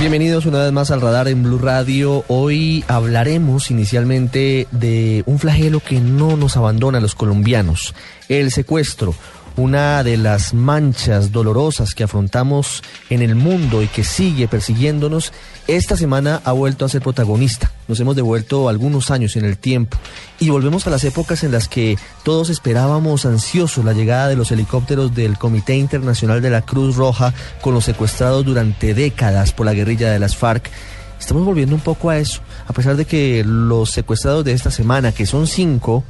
Bienvenidos una vez más al radar en Blue Radio. Hoy hablaremos inicialmente de un flagelo que no nos abandona a los colombianos, el secuestro una de las manchas dolorosas que afrontamos en el mundo y que sigue persiguiéndonos, esta semana ha vuelto a ser protagonista. Nos hemos devuelto algunos años en el tiempo y volvemos a las épocas en las que todos esperábamos ansiosos la llegada de los helicópteros del Comité Internacional de la Cruz Roja con los secuestrados durante décadas por la guerrilla de las FARC. Estamos volviendo un poco a eso, a pesar de que los secuestrados de esta semana, que son cinco,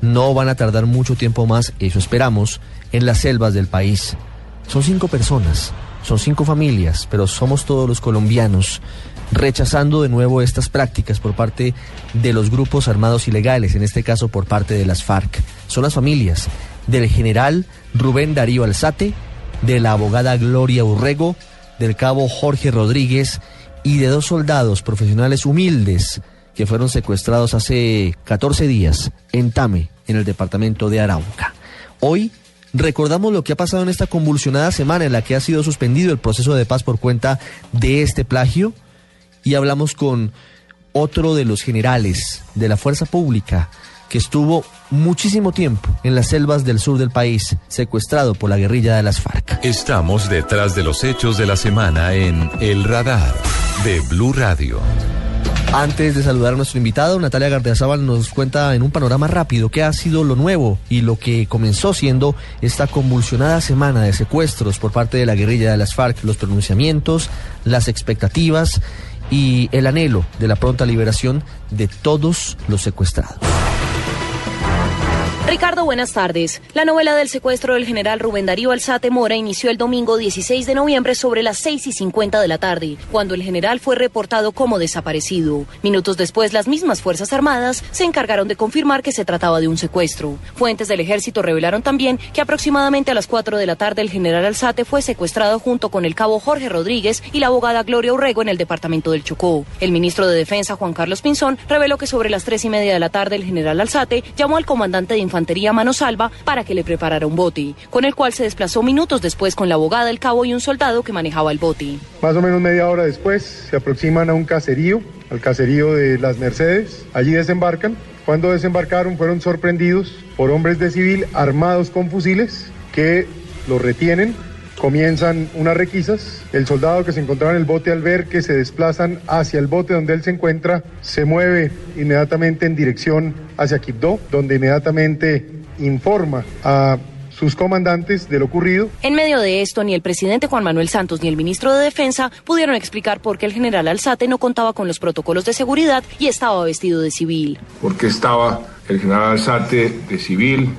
no van a tardar mucho tiempo más, eso esperamos, en las selvas del país. Son cinco personas, son cinco familias, pero somos todos los colombianos rechazando de nuevo estas prácticas por parte de los grupos armados ilegales, en este caso por parte de las FARC. Son las familias del general Rubén Darío Alzate, de la abogada Gloria Urrego, del cabo Jorge Rodríguez y de dos soldados profesionales humildes que fueron secuestrados hace 14 días en Tame, en el departamento de Arauca. Hoy recordamos lo que ha pasado en esta convulsionada semana en la que ha sido suspendido el proceso de paz por cuenta de este plagio y hablamos con otro de los generales de la fuerza pública que estuvo muchísimo tiempo en las selvas del sur del país, secuestrado por la guerrilla de las FARC. Estamos detrás de los hechos de la semana en El Radar de Blue Radio. Antes de saludar a nuestro invitado, Natalia Gardiazabal nos cuenta en un panorama rápido qué ha sido lo nuevo y lo que comenzó siendo esta convulsionada semana de secuestros por parte de la guerrilla de las FARC, los pronunciamientos, las expectativas y el anhelo de la pronta liberación de todos los secuestrados. Ricardo, buenas tardes. La novela del secuestro del general Rubén Darío Alzate Mora inició el domingo 16 de noviembre sobre las 6 y 50 de la tarde, cuando el general fue reportado como desaparecido. Minutos después, las mismas Fuerzas Armadas se encargaron de confirmar que se trataba de un secuestro. Fuentes del ejército revelaron también que aproximadamente a las 4 de la tarde el general Alzate fue secuestrado junto con el cabo Jorge Rodríguez y la abogada Gloria Urrego en el departamento del Chocó. El ministro de Defensa, Juan Carlos Pinzón, reveló que sobre las 3 y media de la tarde el general Alzate llamó al comandante de infantería infantería mano salva para que le preparara un bote, con el cual se desplazó minutos después con la abogada, el cabo y un soldado que manejaba el bote. Más o menos media hora después se aproximan a un caserío, al caserío de Las Mercedes. Allí desembarcan. Cuando desembarcaron fueron sorprendidos por hombres de civil armados con fusiles que los retienen comienzan unas requisas. El soldado que se encontraba en el bote al ver que se desplazan hacia el bote donde él se encuentra, se mueve inmediatamente en dirección hacia Quibdó, donde inmediatamente informa a sus comandantes de lo ocurrido. En medio de esto, ni el presidente Juan Manuel Santos ni el ministro de Defensa pudieron explicar por qué el general Alzate no contaba con los protocolos de seguridad y estaba vestido de civil. ¿Por qué estaba el general Alzate de civil?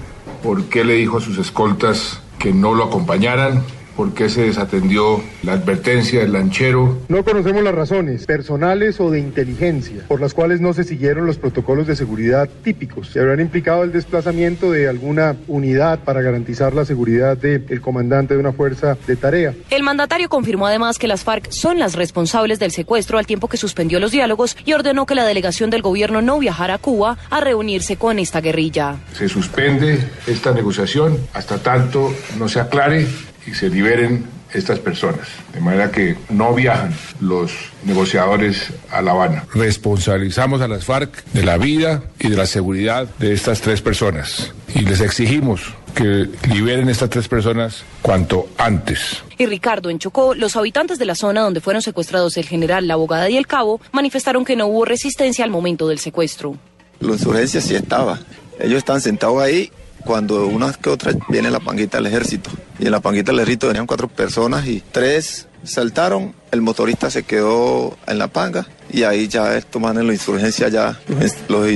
¿Por qué le dijo a sus escoltas que no lo acompañaran? Por qué se desatendió la advertencia del lanchero. No conocemos las razones personales o de inteligencia por las cuales no se siguieron los protocolos de seguridad típicos Se habrán implicado el desplazamiento de alguna unidad para garantizar la seguridad del comandante de una fuerza de tarea. El mandatario confirmó además que las FARC son las responsables del secuestro al tiempo que suspendió los diálogos y ordenó que la delegación del gobierno no viajara a Cuba a reunirse con esta guerrilla. Se suspende esta negociación hasta tanto no se aclare y se liberen estas personas, de manera que no viajan los negociadores a La Habana. Responsabilizamos a las FARC de la vida y de la seguridad de estas tres personas y les exigimos que liberen estas tres personas cuanto antes. Y Ricardo, en Chocó, los habitantes de la zona donde fueron secuestrados el general, la abogada y el cabo manifestaron que no hubo resistencia al momento del secuestro. La insurgencia sí estaba. Ellos están sentados ahí cuando una que otra viene la panguita del ejército. Y en la panguita del ejército venían cuatro personas y tres saltaron, el motorista se quedó en la panga y ahí ya estos manes la insurgencia ya los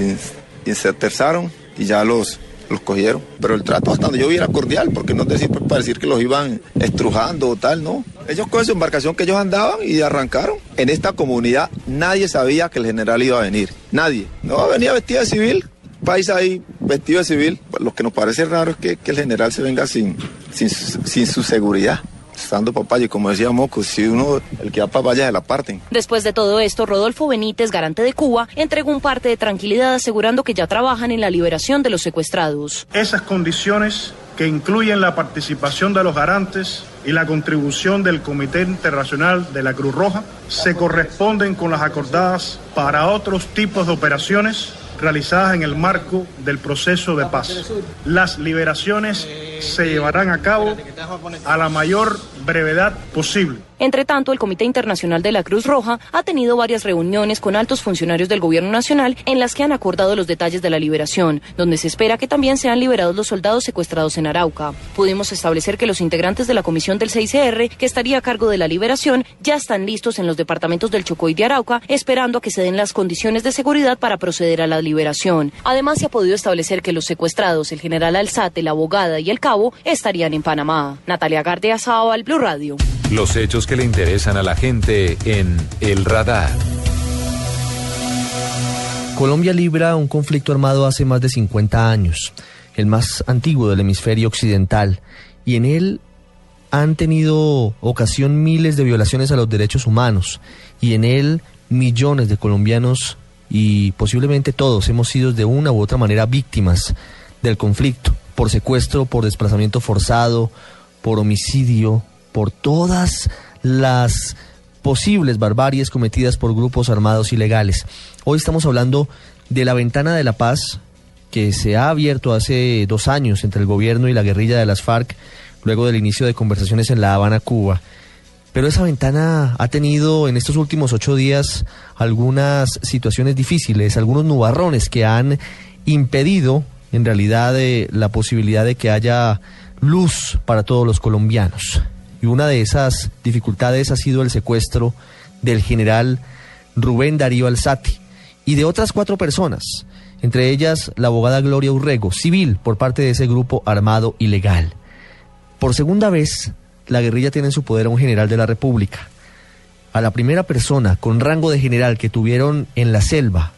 insertaron y ya los, los cogieron. Pero el trato hasta donde yo vi era cordial, porque no decir pues, para decir que los iban estrujando o tal, no. Ellos con su embarcación que ellos andaban y arrancaron. En esta comunidad nadie sabía que el general iba a venir. Nadie. No venía vestida de civil, país ahí vestido de civil. Lo que nos parece raro es que, el general se venga sin, sin, sin su seguridad estando papaya, como decía Moco, si uno, el que va papaya se la parten. Después de todo esto, Rodolfo Benítez, garante de Cuba, entregó un parte de tranquilidad asegurando que ya trabajan en la liberación de los secuestrados. Esas condiciones que incluyen la participación de los garantes y la contribución del Comité Internacional de la Cruz Roja, se corresponden con las acordadas para otros tipos de operaciones realizadas en el marco del proceso de paz. Las liberaciones se llevarán a cabo a la mayor brevedad posible. Entre tanto, el Comité Internacional de la Cruz Roja ha tenido varias reuniones con altos funcionarios del Gobierno Nacional en las que han acordado los detalles de la liberación, donde se espera que también sean liberados los soldados secuestrados en Arauca. Pudimos establecer que los integrantes de la comisión del 6CR, que estaría a cargo de la liberación, ya están listos en los departamentos del Chocó y de Arauca, esperando a que se den las condiciones de seguridad para proceder a la liberación. Además, se ha podido establecer que los secuestrados, el general Alzate, la abogada y el cabo, estarían en Panamá. Natalia Gardea al Blue Radio. Los hechos que le interesan a la gente en El Radar. Colombia libra un conflicto armado hace más de 50 años, el más antiguo del hemisferio occidental, y en él han tenido ocasión miles de violaciones a los derechos humanos, y en él millones de colombianos y posiblemente todos hemos sido de una u otra manera víctimas del conflicto, por secuestro, por desplazamiento forzado, por homicidio, por todas las posibles barbaries cometidas por grupos armados ilegales. Hoy estamos hablando de la ventana de la paz que se ha abierto hace dos años entre el gobierno y la guerrilla de las FARC luego del inicio de conversaciones en La Habana, Cuba. Pero esa ventana ha tenido en estos últimos ocho días algunas situaciones difíciles, algunos nubarrones que han impedido en realidad eh, la posibilidad de que haya luz para todos los colombianos. Y una de esas dificultades ha sido el secuestro del general Rubén Darío Alzati y de otras cuatro personas, entre ellas la abogada Gloria Urrego, civil, por parte de ese grupo armado ilegal. Por segunda vez, la guerrilla tiene en su poder a un general de la República. A la primera persona con rango de general que tuvieron en la selva,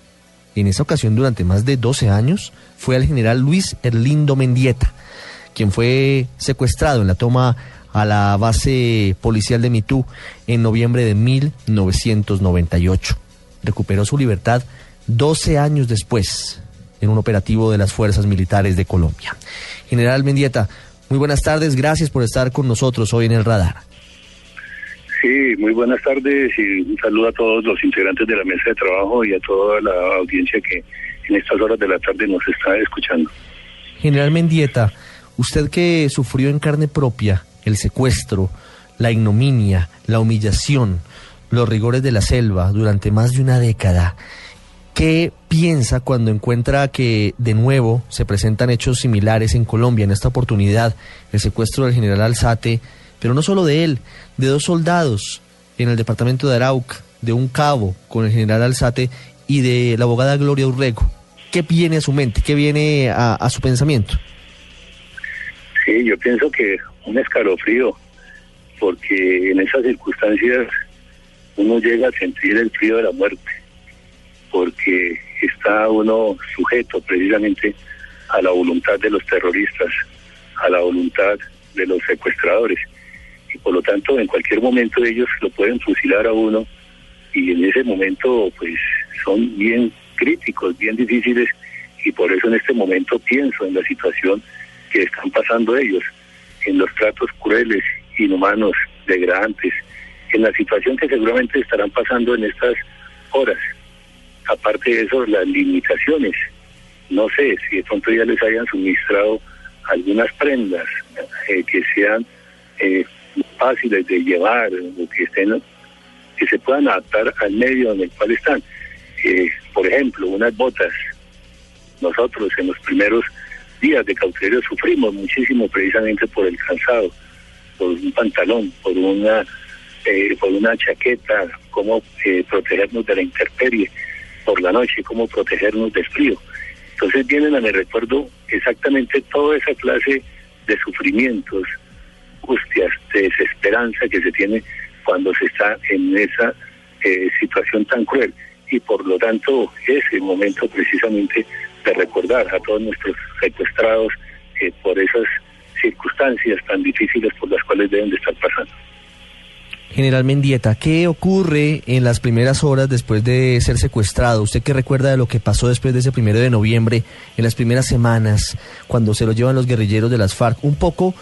en esa ocasión durante más de 12 años, fue al general Luis Erlindo Mendieta, quien fue secuestrado en la toma a la base policial de Mitú en noviembre de 1998. Recuperó su libertad 12 años después en un operativo de las fuerzas militares de Colombia. General Mendieta, muy buenas tardes, gracias por estar con nosotros hoy en el radar. Sí, muy buenas tardes y un saludo a todos los integrantes de la mesa de trabajo y a toda la audiencia que en estas horas de la tarde nos está escuchando. General Mendieta, usted que sufrió en carne propia el secuestro, la ignominia, la humillación, los rigores de la selva durante más de una década. ¿Qué piensa cuando encuentra que de nuevo se presentan hechos similares en Colombia? En esta oportunidad, el secuestro del general Alzate, pero no solo de él, de dos soldados en el departamento de Arauca, de un cabo con el general Alzate y de la abogada Gloria Urrego. ¿Qué viene a su mente? ¿Qué viene a, a su pensamiento? Sí, yo pienso que un escalofrío, porque en esas circunstancias uno llega a sentir el frío de la muerte, porque está uno sujeto precisamente a la voluntad de los terroristas, a la voluntad de los secuestradores. Y por lo tanto, en cualquier momento ellos lo pueden fusilar a uno y en ese momento pues son bien críticos, bien difíciles y por eso en este momento pienso en la situación que están pasando ellos en los tratos crueles, inhumanos, degradantes, en la situación que seguramente estarán pasando en estas horas. Aparte de eso, las limitaciones. No sé si de pronto ya les hayan suministrado algunas prendas eh, que sean eh, fáciles de llevar que estén que se puedan adaptar al medio en el cual están. Eh, por ejemplo, unas botas. Nosotros en los primeros días de cautiverio sufrimos muchísimo precisamente por el cansado, por un pantalón, por una eh, por una chaqueta, cómo eh, protegernos de la intemperie por la noche, cómo protegernos del frío. Entonces vienen a mi recuerdo exactamente toda esa clase de sufrimientos, angustias, de desesperanza que se tiene cuando se está en esa eh, situación tan cruel. Y por lo tanto, ese momento precisamente recordar a todos nuestros secuestrados eh, por esas circunstancias tan difíciles por las cuales deben de estar pasando. General Mendieta, ¿qué ocurre en las primeras horas después de ser secuestrado? ¿Usted qué recuerda de lo que pasó después de ese primero de noviembre, en las primeras semanas, cuando se lo llevan los guerrilleros de las FARC? Un poco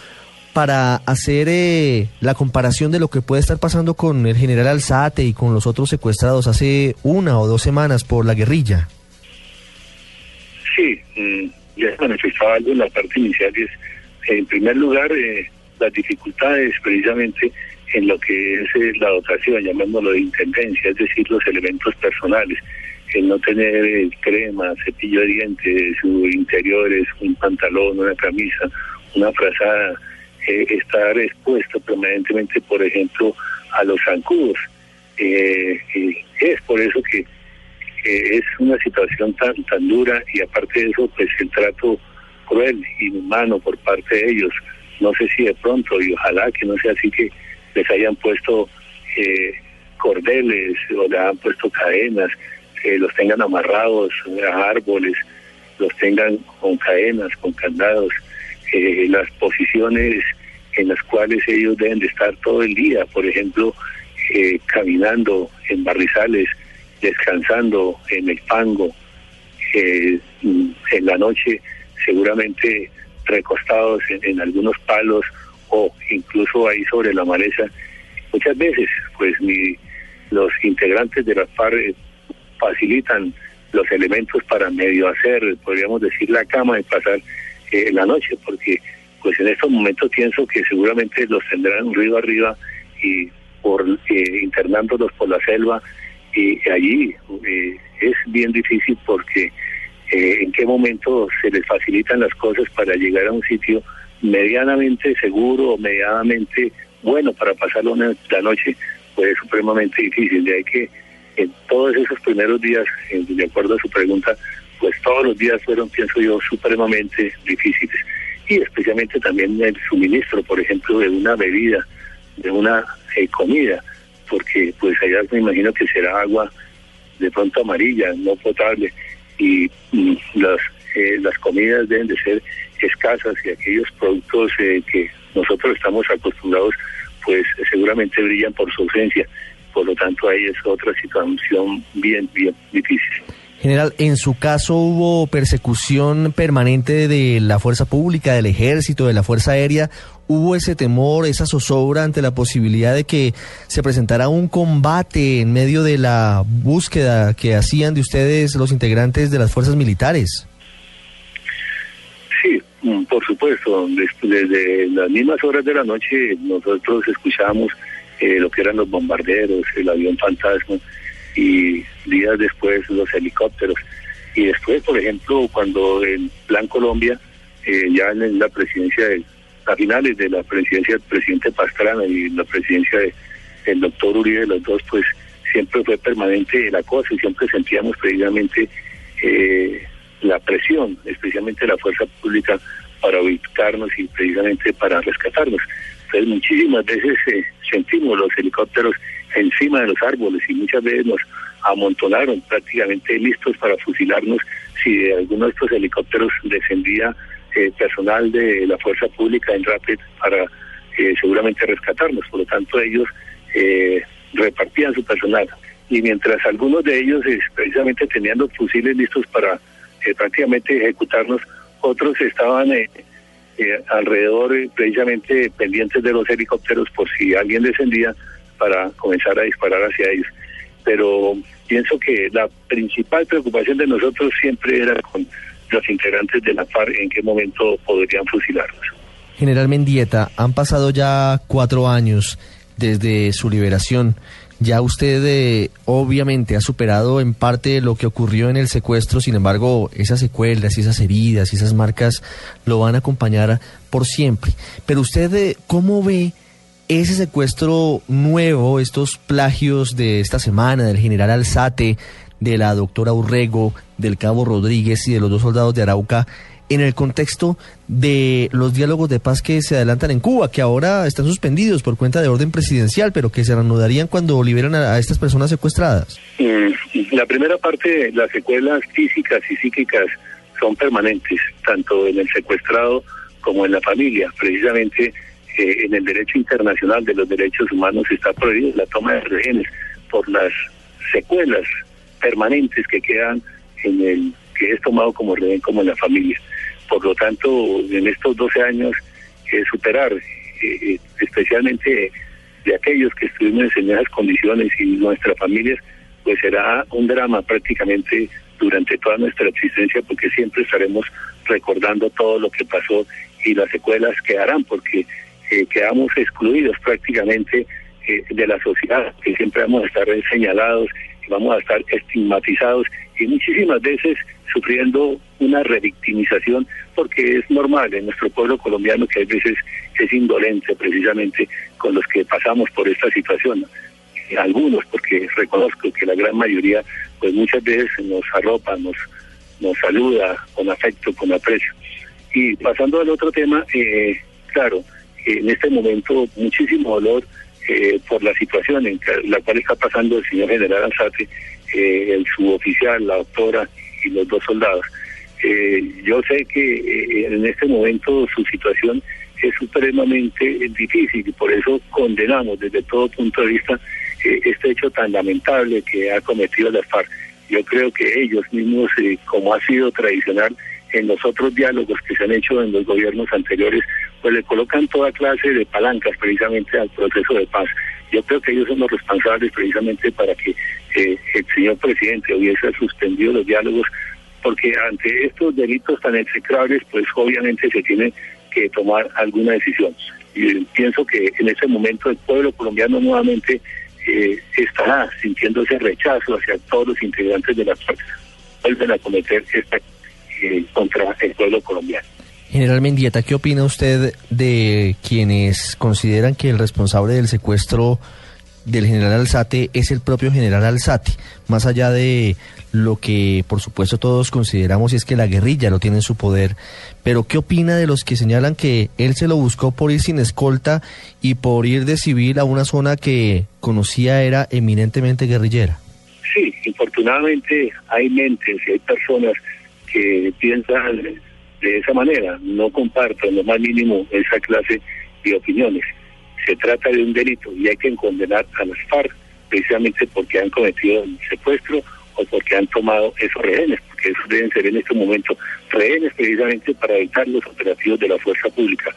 para hacer eh, la comparación de lo que puede estar pasando con el general Alzate y con los otros secuestrados hace una o dos semanas por la guerrilla. Sí, mm, ya se manifestaba algo en la parte inicial, es, en primer lugar, eh, las dificultades precisamente en lo que es eh, la dotación, llamémoslo de intendencia, es decir, los elementos personales, el no tener eh, crema, cepillo de dientes, sus interiores, un pantalón, una camisa, una frazada, eh, estar expuesto permanentemente, por ejemplo, a los zancudos. es por eso que es una situación tan, tan dura y aparte de eso, pues el trato cruel, inhumano por parte de ellos. No sé si de pronto, y ojalá que no sea así que les hayan puesto eh, cordeles o le han puesto cadenas, los tengan amarrados a árboles, los tengan con cadenas, con candados, eh, las posiciones en las cuales ellos deben de estar todo el día, por ejemplo, eh, caminando en barrizales, descansando en el pango, en la noche seguramente recostados en algunos palos o incluso ahí sobre la maleza, muchas veces pues ni los integrantes de la FARC eh, facilitan los elementos para medio hacer, podríamos decir, la cama y pasar eh, la noche, porque pues en estos momentos pienso que seguramente los tendrán río arriba y por eh, internándolos por la selva y allí es bien difícil porque en qué momento se les facilitan las cosas para llegar a un sitio medianamente seguro medianamente bueno para pasar la noche, pues es supremamente difícil. De ahí que en todos esos primeros días, de acuerdo a su pregunta, pues todos los días fueron, pienso yo, supremamente difíciles. Y especialmente también el suministro, por ejemplo, de una bebida, de una eh, comida, porque pues allá me imagino que será agua de pronto amarilla, no potable, y mm, las, eh, las comidas deben de ser escasas y aquellos productos eh, que nosotros estamos acostumbrados, pues seguramente brillan por su ausencia. Por lo tanto, ahí es otra situación bien, bien difícil. General, en su caso hubo persecución permanente de la fuerza pública, del ejército, de la fuerza aérea. ¿Hubo ese temor, esa zozobra ante la posibilidad de que se presentara un combate en medio de la búsqueda que hacían de ustedes los integrantes de las fuerzas militares? Mm, por supuesto, desde las mismas horas de la noche nosotros escuchábamos eh, lo que eran los bombarderos, el avión fantasma y días después los helicópteros. Y después, por ejemplo, cuando en Plan Colombia, eh, ya en la presidencia, de, a finales de la presidencia del presidente Pastrana y la presidencia del doctor Uribe, los dos, pues siempre fue permanente la cosa y siempre sentíamos precisamente eh, la presión, especialmente la fuerza pública, para ubicarnos y precisamente para rescatarnos. Entonces muchísimas veces eh, sentimos los helicópteros encima de los árboles y muchas veces nos amontonaron prácticamente listos para fusilarnos si de alguno de estos helicópteros descendía eh, personal de la fuerza pública en Rapid para eh, seguramente rescatarnos. Por lo tanto ellos repartían su personal y mientras algunos de ellos precisamente tenían los fusiles listos para prácticamente ejecutarnos, otros estaban eh, eh, alrededor eh, precisamente pendientes de los helicópteros por si alguien descendía para comenzar a disparar hacia ellos. Pero pienso que la principal preocupación de nosotros siempre era con los integrantes de la FARC en qué momento podrían fusilarnos. General Mendieta, han pasado ya cuatro años desde su liberación. Ya usted eh, obviamente ha superado en parte lo que ocurrió en el secuestro, sin embargo, esas secuelas y esas heridas y esas marcas lo van a acompañar por siempre. Pero usted, eh, ¿cómo ve ese secuestro nuevo, estos plagios de esta semana del general Alzate, de la doctora Urrego, del cabo Rodríguez y de los dos soldados de Arauca? en el contexto de los diálogos de paz que se adelantan en Cuba, que ahora están suspendidos por cuenta de orden presidencial, pero que se reanudarían cuando liberan a, estas personas secuestradas? Mm, la primera parte, las secuelas físicas y psíquicas son permanentes, tanto en el secuestrado como en la familia. Precisamente eh, en el derecho internacional de los derechos humanos está prohibida la toma de rehenes por las secuelas permanentes que quedan en el que es tomado como rehén como en la familia. Por lo tanto, en estos 12 años, eh, superar, eh, especialmente de aquellos que estuvimos en esas condiciones y nuestras familias, pues será un drama prácticamente durante toda nuestra existencia porque siempre estaremos recordando todo lo que pasó y las secuelas quedarán porque eh, quedamos excluidos prácticamente eh, de la sociedad, que siempre vamos a estar señalados vamos a estar estigmatizados y muchísimas veces sufriendo una revictimización porque es normal en nuestro pueblo colombiano que a veces es indolente precisamente con los que pasamos por esta situación algunos, porque reconozco que la gran mayoría, pues muchas veces nos arropa, nos, nos saluda con afecto, con aprecio. Y pasando al otro tema, eh, claro, en este momento muchísimo dolor eh, por la situación en la cual está pasando el señor general Alzate, eh, el suboficial, la doctora y los dos soldados. yo sé que en este momento su situación es supremamente difícil y por eso condenamos desde todo punto de vista este hecho tan lamentable que ha cometido la FARC. Yo creo que ellos mismos, eh, como ha sido tradicional en los otros diálogos que se han hecho en los gobiernos anteriores, pues le colocan toda clase de palancas precisamente al proceso de paz. Yo creo que ellos son los responsables precisamente para que eh, el señor presidente hubiese suspendido los diálogos, porque ante estos delitos tan execrables, pues obviamente se tiene que tomar alguna decisión. Y pienso que en ese momento el pueblo colombiano nuevamente eh, estará sintiendo ese rechazo hacia todos los integrantes de la FARC vuelven a cometer esta eh, contra el pueblo colombiano. General Mendieta, ¿qué opina usted de quienes consideran que el responsable del secuestro del general Alzate es el propio general Alzate, más allá de lo que por supuesto todos consideramos y es que la guerrilla lo tiene en su poder, pero ¿qué opina de los que señalan que él se lo buscó por ir sin escolta y por ir de civil a una zona que conocía era eminentemente guerrillera? Sí, infortunadamente hay mentes y hay personas que piensan de esa manera, no comparto en lo más mínimo esa clase de opiniones se trata de un delito y hay que condenar a las FARC precisamente porque han cometido el secuestro o porque han tomado esos rehenes, porque esos deben ser en este momento rehenes precisamente para evitar los operativos de la fuerza pública.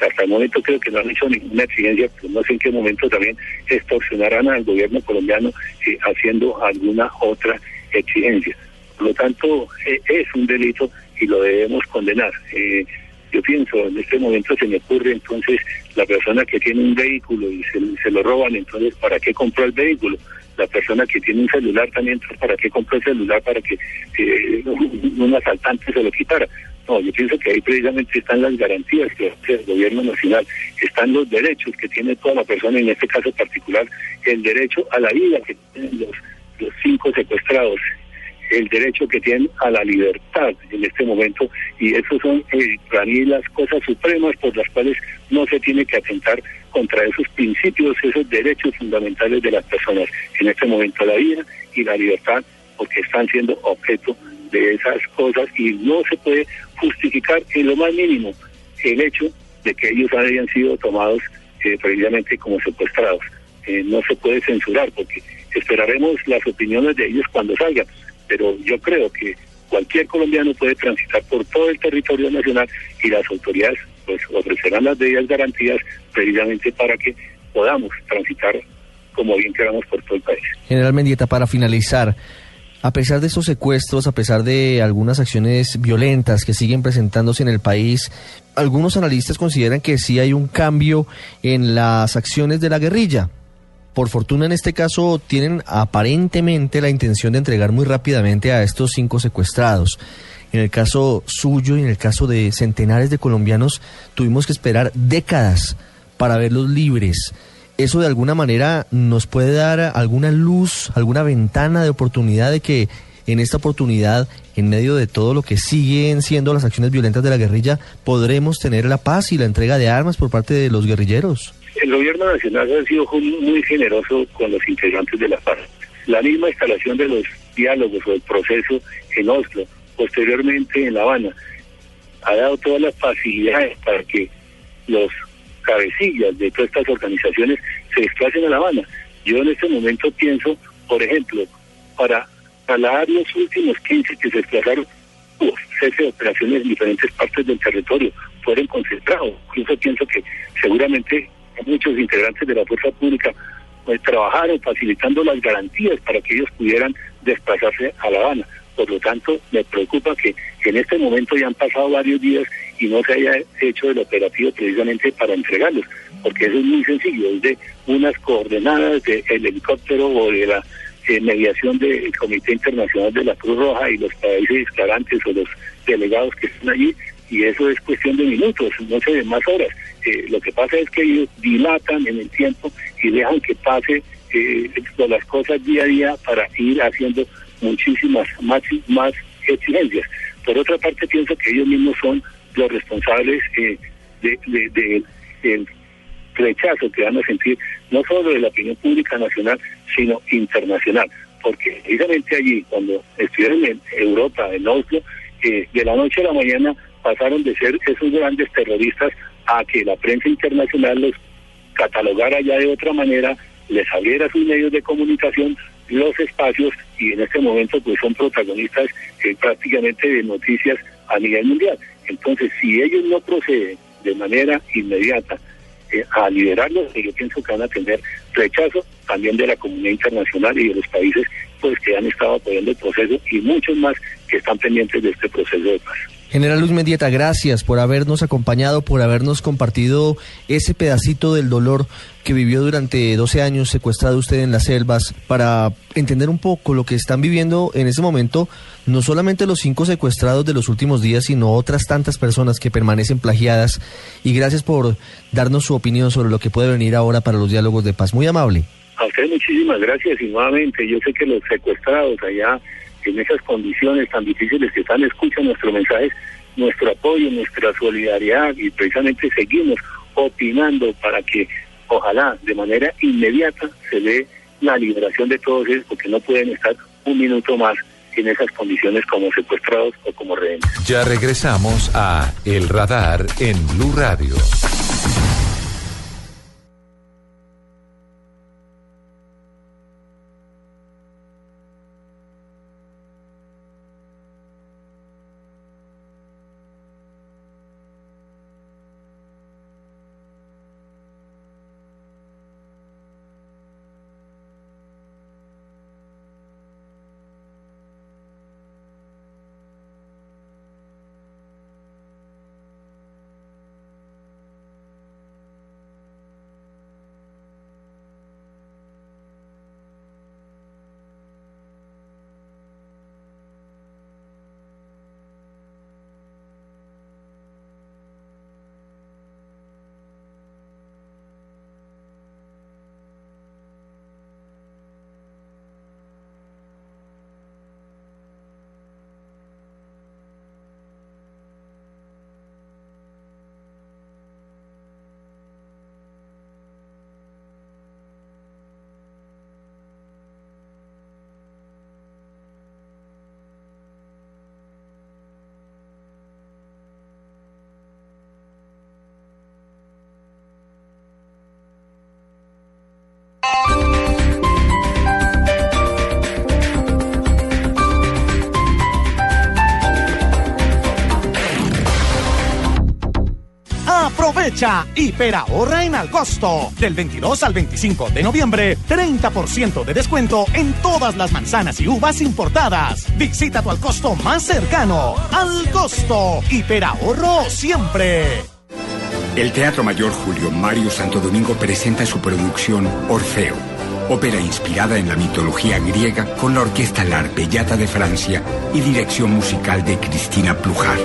hasta el momento creo que no han hecho ninguna exigencia, pero no sé en qué momento también extorsionarán al gobierno colombiano eh, haciendo alguna otra exigencia. Por lo tanto, eh, es un delito y lo debemos condenar. Eh, yo pienso, en este momento se me ocurre entonces la persona que tiene un vehículo y se, lo roban, entonces ¿para qué compró el vehículo? La persona que tiene un celular también, ¿para qué compró el celular? Para que un asaltante se lo quitara. No, yo pienso que ahí precisamente están las garantías que hace el gobierno nacional, están los derechos que tiene toda la persona, en este caso particular, el derecho a la vida que tienen los cinco secuestrados, el derecho que tienen a la libertad en este momento y esos son eh, para mí las cosas supremas por las cuales no se tiene que atentar contra esos principios, esos derechos fundamentales de las personas, en este momento la vida y la libertad, porque están siendo objeto de esas cosas y no se puede justificar en lo más mínimo el hecho de que ellos hayan sido tomados eh, previamente como secuestrados. Eh, no se puede censurar porque esperaremos las opiniones de ellos cuando salgan pero yo creo que cualquier colombiano puede transitar por todo el territorio nacional y las autoridades pues ofrecerán las debidas garantías precisamente para que podamos transitar como bien queramos por todo el país. General Mendieta, para finalizar, a pesar de estos secuestros, a pesar de algunas acciones violentas que siguen presentándose en el país, algunos analistas consideran que sí hay un cambio en las acciones de la guerrilla por fortuna en este caso tienen aparentemente la intención de entregar muy rápidamente a estos cinco secuestrados. En el caso suyo y en el caso de centenares de colombianos tuvimos que esperar décadas para verlos libres. ¿Eso de alguna manera nos puede dar alguna luz, alguna ventana de oportunidad de que en esta oportunidad, en medio de todo lo que siguen siendo las acciones violentas de la guerrilla, podremos tener la paz y la entrega de armas por parte de los guerrilleros? El gobierno nacional ha sido muy generoso con los integrantes de la FARC. La misma instalación de los diálogos o el proceso en Oslo posteriormente en La Habana, ha dado todas las facilidades para que los cabecillas de todas estas organizaciones se desplacen a La Habana. Yo en este momento pienso, por ejemplo, para trasladar los últimos 15 que se desplazaron, hubo cese de operaciones en diferentes partes del territorio, fueron concentrados. Incluso pienso que seguramente muchos integrantes de la fuerza pública pues, trabajaron facilitando las garantías para que ellos pudieran desplazarse a La Habana. Por lo tanto, me preocupa que en este momento ya han pasado varios días y no se haya hecho el operativo precisamente para entregarlos, porque eso es muy sencillo, es de unas coordenadas del helicóptero o de la eh, mediación del Comité Internacional de la Cruz Roja y los países declarantes o los delegados que están allí, y eso es cuestión de minutos, no sé, de más horas. Eh, lo que pasa es que ellos dilatan en el tiempo y dejan que pase eh, las cosas día a día para ir haciendo muchísimas más, más exigencias. Por otra parte, pienso que ellos mismos son los responsables eh, de, del rechazo que van a sentir no solo de la opinión pública nacional, sino internacional. Porque precisamente allí, cuando estuvieron en Europa, en Oslo, eh, de la noche a la mañana pasaron de ser esos grandes terroristas a que la prensa internacional los catalogara ya de otra manera, les abriera sus medios de comunicación, los espacios y en este momento pues son protagonistas eh, prácticamente de noticias a nivel mundial. Entonces, si ellos no proceden de manera inmediata eh, a liberarlos, yo pienso que van a tener rechazo también de la comunidad internacional y de los países pues que han estado apoyando el proceso y muchos más que están pendientes de este proceso de paz. General Luis Mendieta, gracias por habernos acompañado, por habernos compartido ese pedacito del dolor que vivió durante 12 años secuestrado usted en las selvas, para entender un poco lo que están viviendo en ese momento, no solamente los cinco secuestrados de los últimos días, sino otras tantas personas que permanecen plagiadas. Y gracias por darnos su opinión sobre lo que puede venir ahora para los diálogos de paz. Muy amable. A usted muchísimas gracias y nuevamente yo sé que los secuestrados allá en esas condiciones tan difíciles que están, escuchan nuestro mensaje, nuestro apoyo, nuestra solidaridad y precisamente seguimos opinando para que ojalá de manera inmediata se dé la liberación de todos ellos porque no pueden estar un minuto más en esas condiciones como secuestrados o como rehenes. Ya regresamos a El Radar en Blue Radio. Aprovecha ahorra en Alcosto. Del 22 al 25 de noviembre, 30% de descuento en todas las manzanas y uvas importadas. Visita tu Alcosto más cercano. Alcosto. Hiperahorro siempre. El Teatro Mayor Julio Mario Santo Domingo presenta su producción Orfeo, ópera inspirada en la mitología griega con la orquesta La Arpellata de Francia y dirección musical de Cristina Plujar.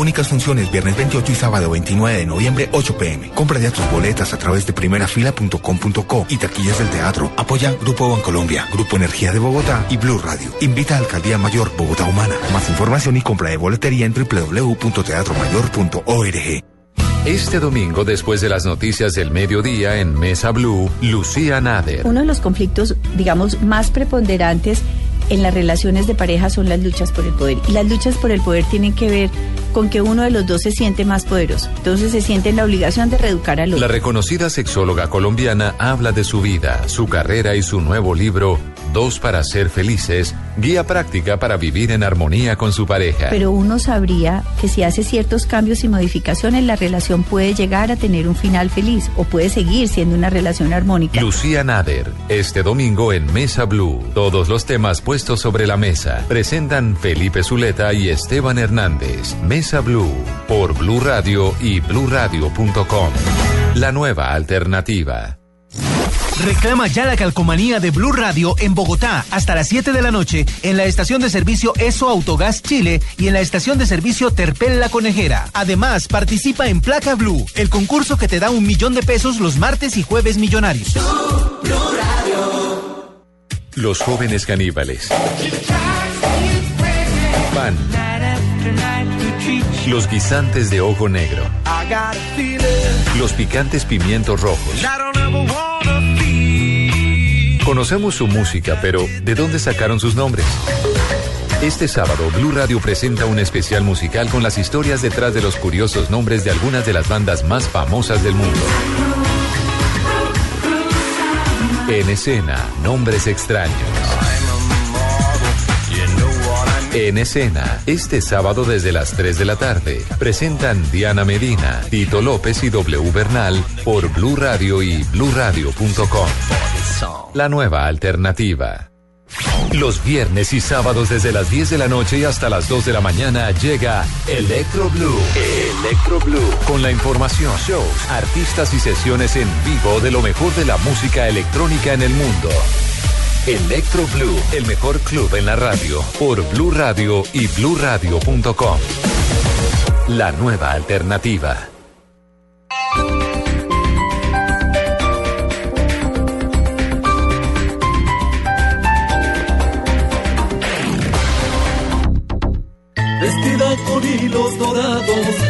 Únicas funciones viernes 28 y sábado 29 de noviembre 8 pm. Compra ya tus boletas a través de primerafila.com.co y taquillas del teatro. Apoya Grupo Bancolombia, Grupo Energía de Bogotá y Blue Radio. Invita a Alcaldía Mayor Bogotá Humana. Más información y compra de boletería en www.teatromayor.org. Este domingo, después de las noticias del mediodía en Mesa Blue, Lucía Nader. Uno de los conflictos, digamos, más preponderantes en las relaciones de pareja son las luchas por el poder. Y las luchas por el poder tienen que ver con que uno de los dos se siente más poderoso. Entonces se siente en la obligación de reeducar al otro. La reconocida sexóloga colombiana habla de su vida, su carrera y su nuevo libro, Dos para ser felices, guía práctica para vivir en armonía con su pareja. Pero uno sabría que si hace ciertos cambios y modificaciones, la relación puede llegar a tener un final feliz o puede seguir siendo una relación armónica. Lucía Nader, este domingo en Mesa Blue. Todos los temas puestos sobre la mesa. Presentan Felipe Zuleta y Esteban Hernández. Mesa Blue por Blue Radio y bluradio.com. La nueva alternativa. Reclama ya la calcomanía de Blue Radio en Bogotá hasta las 7 de la noche en la estación de servicio ESO Autogás Chile y en la estación de servicio Terpel La Conejera. Además, participa en Placa Blue, el concurso que te da un millón de pesos los martes y jueves millonarios. Los jóvenes caníbales. Pan. Los guisantes de ojo negro. Los picantes pimientos rojos. Conocemos su música, pero ¿de dónde sacaron sus nombres? Este sábado, Blue Radio presenta un especial musical con las historias detrás de los curiosos nombres de algunas de las bandas más famosas del mundo. En escena, nombres extraños. En escena, este sábado desde las 3 de la tarde, presentan Diana Medina, Tito López y W Bernal por Blue Radio y bluradio.com. La nueva alternativa. Los viernes y sábados desde las 10 de la noche y hasta las 2 de la mañana llega Electro Blue. Electro Blue. Con la información, shows, artistas y sesiones en vivo de lo mejor de la música electrónica en el mundo. Electro Blue, el mejor club en la radio, por Blue Radio y bluradio.com. La nueva alternativa. Vestida con hilos dorados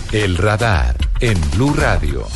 El Radar en Blue Radio.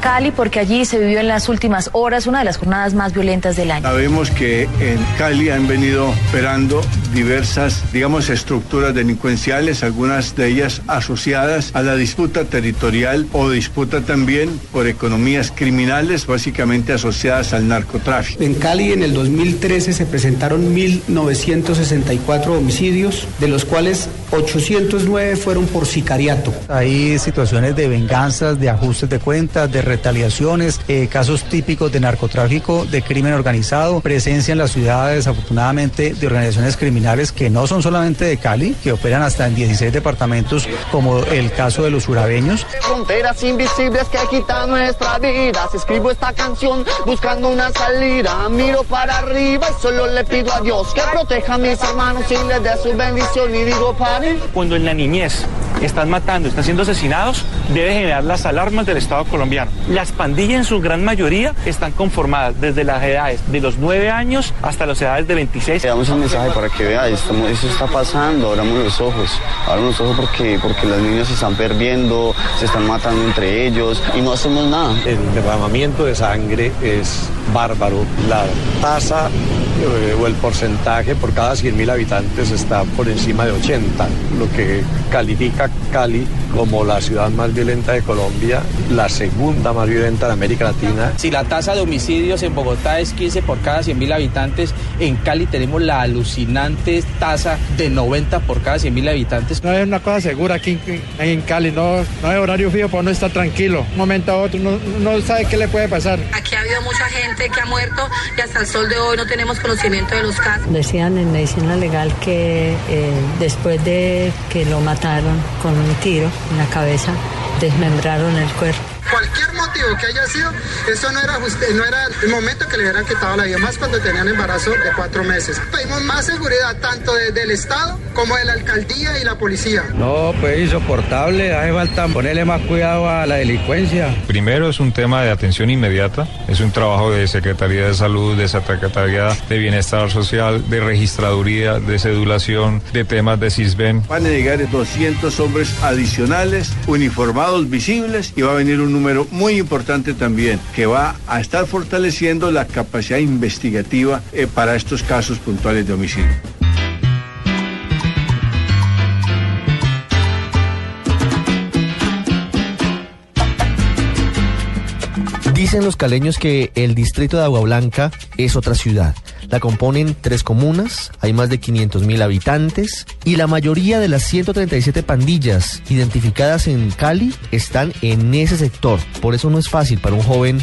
Cali, porque allí se vivió en las últimas horas una de las jornadas más violentas del año. Sabemos que en Cali han venido operando diversas, digamos, estructuras delincuenciales, algunas de ellas asociadas a la disputa territorial o disputa también por economías criminales, básicamente asociadas al narcotráfico. En Cali en el 2013 se presentaron 1.964 homicidios, de los cuales 809 fueron por sicariato. Hay situaciones de venganzas, de ajustes de cuentas, de retaliaciones, eh, casos típicos de narcotráfico, de crimen organizado, presencia en las ciudades, desafortunadamente, de organizaciones criminales que no son solamente de Cali, que operan hasta en 16 departamentos, como el caso de los urabeños. Fronteras invisibles que quitan nuestra vida. Si escribo esta canción buscando una salida, miro para arriba y solo le pido a Dios que proteja a mis hermanos y les dé su bendición y digo pare. Cuando en la niñez están matando, están siendo asesinados, debe generar las alarmas del Estado colombiano. Las pandillas en su gran mayoría están conformadas desde las edades de los 9 años hasta las edades de 26. Le damos un mensaje para que vea, esto, eso está pasando, abramos los ojos, abramos los ojos porque, porque los niños se están perdiendo, se están matando entre ellos y no hacemos nada. El derramamiento de sangre es bárbaro. La tasa eh, o el porcentaje por cada 100.000 habitantes está por encima de 80, lo que califica Cali como la ciudad más violenta de Colombia, la segunda más violenta de América Latina. Si la tasa de homicidios en Bogotá es 15 por cada 100.000 habitantes, en Cali tenemos la alucinante tasa de 90 por cada 100.000 habitantes. No es una cosa segura aquí en, Cali, no, no hay horario fijo para uno estar tranquilo. Un momento a otro, no, no sabe qué le puede pasar. Aquí ha habido mucha gente que ha muerto y hasta el sol de hoy no tenemos conocimiento de los casos. Decían en medicina legal que eh, después de que lo mataron con un tiro en la cabeza, desmembraron el cuerpo. Motivo que haya sido, eso no era, no era el momento que le hubieran quitado la vida, más cuando tenían embarazo de cuatro meses. Pedimos más seguridad tanto desde el Estado como de la alcaldía y la policía. No, pues insoportable, hace falta ponerle más cuidado a la delincuencia. Primero es un tema de atención inmediata, es un trabajo de Secretaría de Salud, de Secretaría de Bienestar Social, de registraduría, de cedulación, de temas de CISBEN. Van a llegar 200 hombres adicionales, uniformados, visibles, y va a venir un número muy importante también, que va a estar fortaleciendo la capacidad investigativa eh, para estos casos puntuales de homicidio. Dicen los caleños que el distrito de Agua Blanca es otra ciudad. La componen tres comunas, hay más de 500 mil habitantes y la mayoría de las 137 pandillas identificadas en Cali están en ese sector. Por eso no es fácil para un joven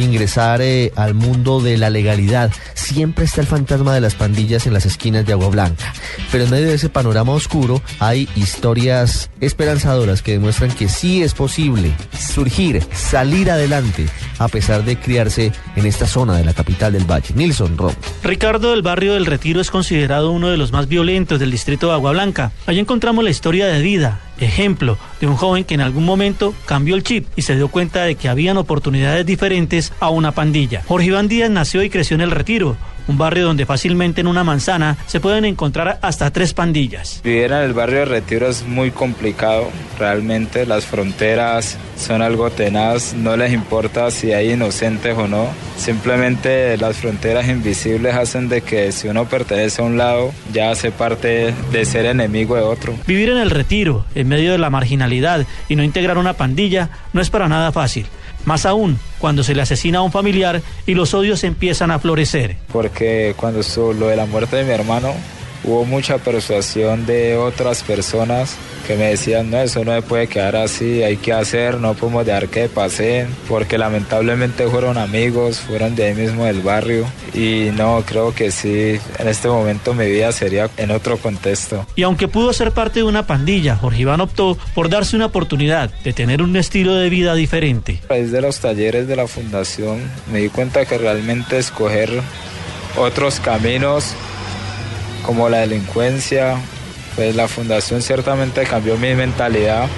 ingresar eh, al mundo de la legalidad. Siempre está el fantasma de las pandillas en las esquinas de Agua Blanca. Pero en medio de ese panorama oscuro hay historias esperanzadoras que demuestran que sí es posible surgir, salir adelante, a pesar de criarse en esta zona de la capital del Valle. Nilson Rom. Ricardo, el barrio del Retiro es considerado uno de los más violentos del distrito de Agua Blanca. Allí encontramos la historia de vida, ejemplo de un joven que en algún momento cambió el chip y se dio cuenta de que habían oportunidades diferentes a una pandilla. Jorge Iván Díaz nació y creció en el Retiro, un barrio donde fácilmente en una manzana se pueden encontrar hasta tres pandillas. Vivir en el barrio de Retiro es muy complicado, realmente las fronteras son algo tenaz, no les importa si hay inocentes o no, simplemente las fronteras invisibles hacen de que si uno pertenece a un lado ya hace parte de ser enemigo de otro. Vivir en el Retiro, en medio de la marginalidad y no integrar una pandilla no es para nada fácil. Más aún cuando se le asesina a un familiar y los odios empiezan a florecer. Porque cuando estuvo lo de la muerte de mi hermano, hubo mucha persuasión de otras personas que me decían, no, eso no se puede quedar así, hay que hacer, no podemos dejar que pasen, porque lamentablemente fueron amigos, fueron de ahí mismo del barrio y no, creo que sí, en este momento mi vida sería en otro contexto. Y aunque pudo ser parte de una pandilla, Jorge Iván optó por darse una oportunidad de tener un estilo de vida diferente. A de los talleres de la fundación me di cuenta que realmente escoger otros caminos como la delincuencia, pues la fundación ciertamente cambió mi mentalidad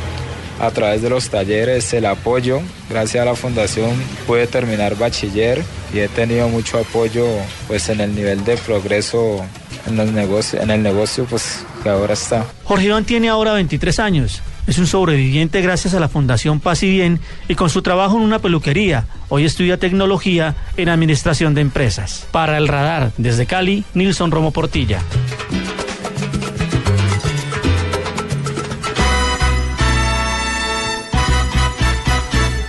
a través de los talleres, el apoyo. Gracias a la fundación pude terminar bachiller y he tenido mucho apoyo pues en el nivel de progreso en, los negocios, en el negocio pues que ahora está. Jorge Iván tiene ahora 23 años. Es un sobreviviente gracias a la Fundación Paz y Bien y con su trabajo en una peluquería. Hoy estudia tecnología en administración de empresas. Para el radar, desde Cali, Nilson Romo Portilla.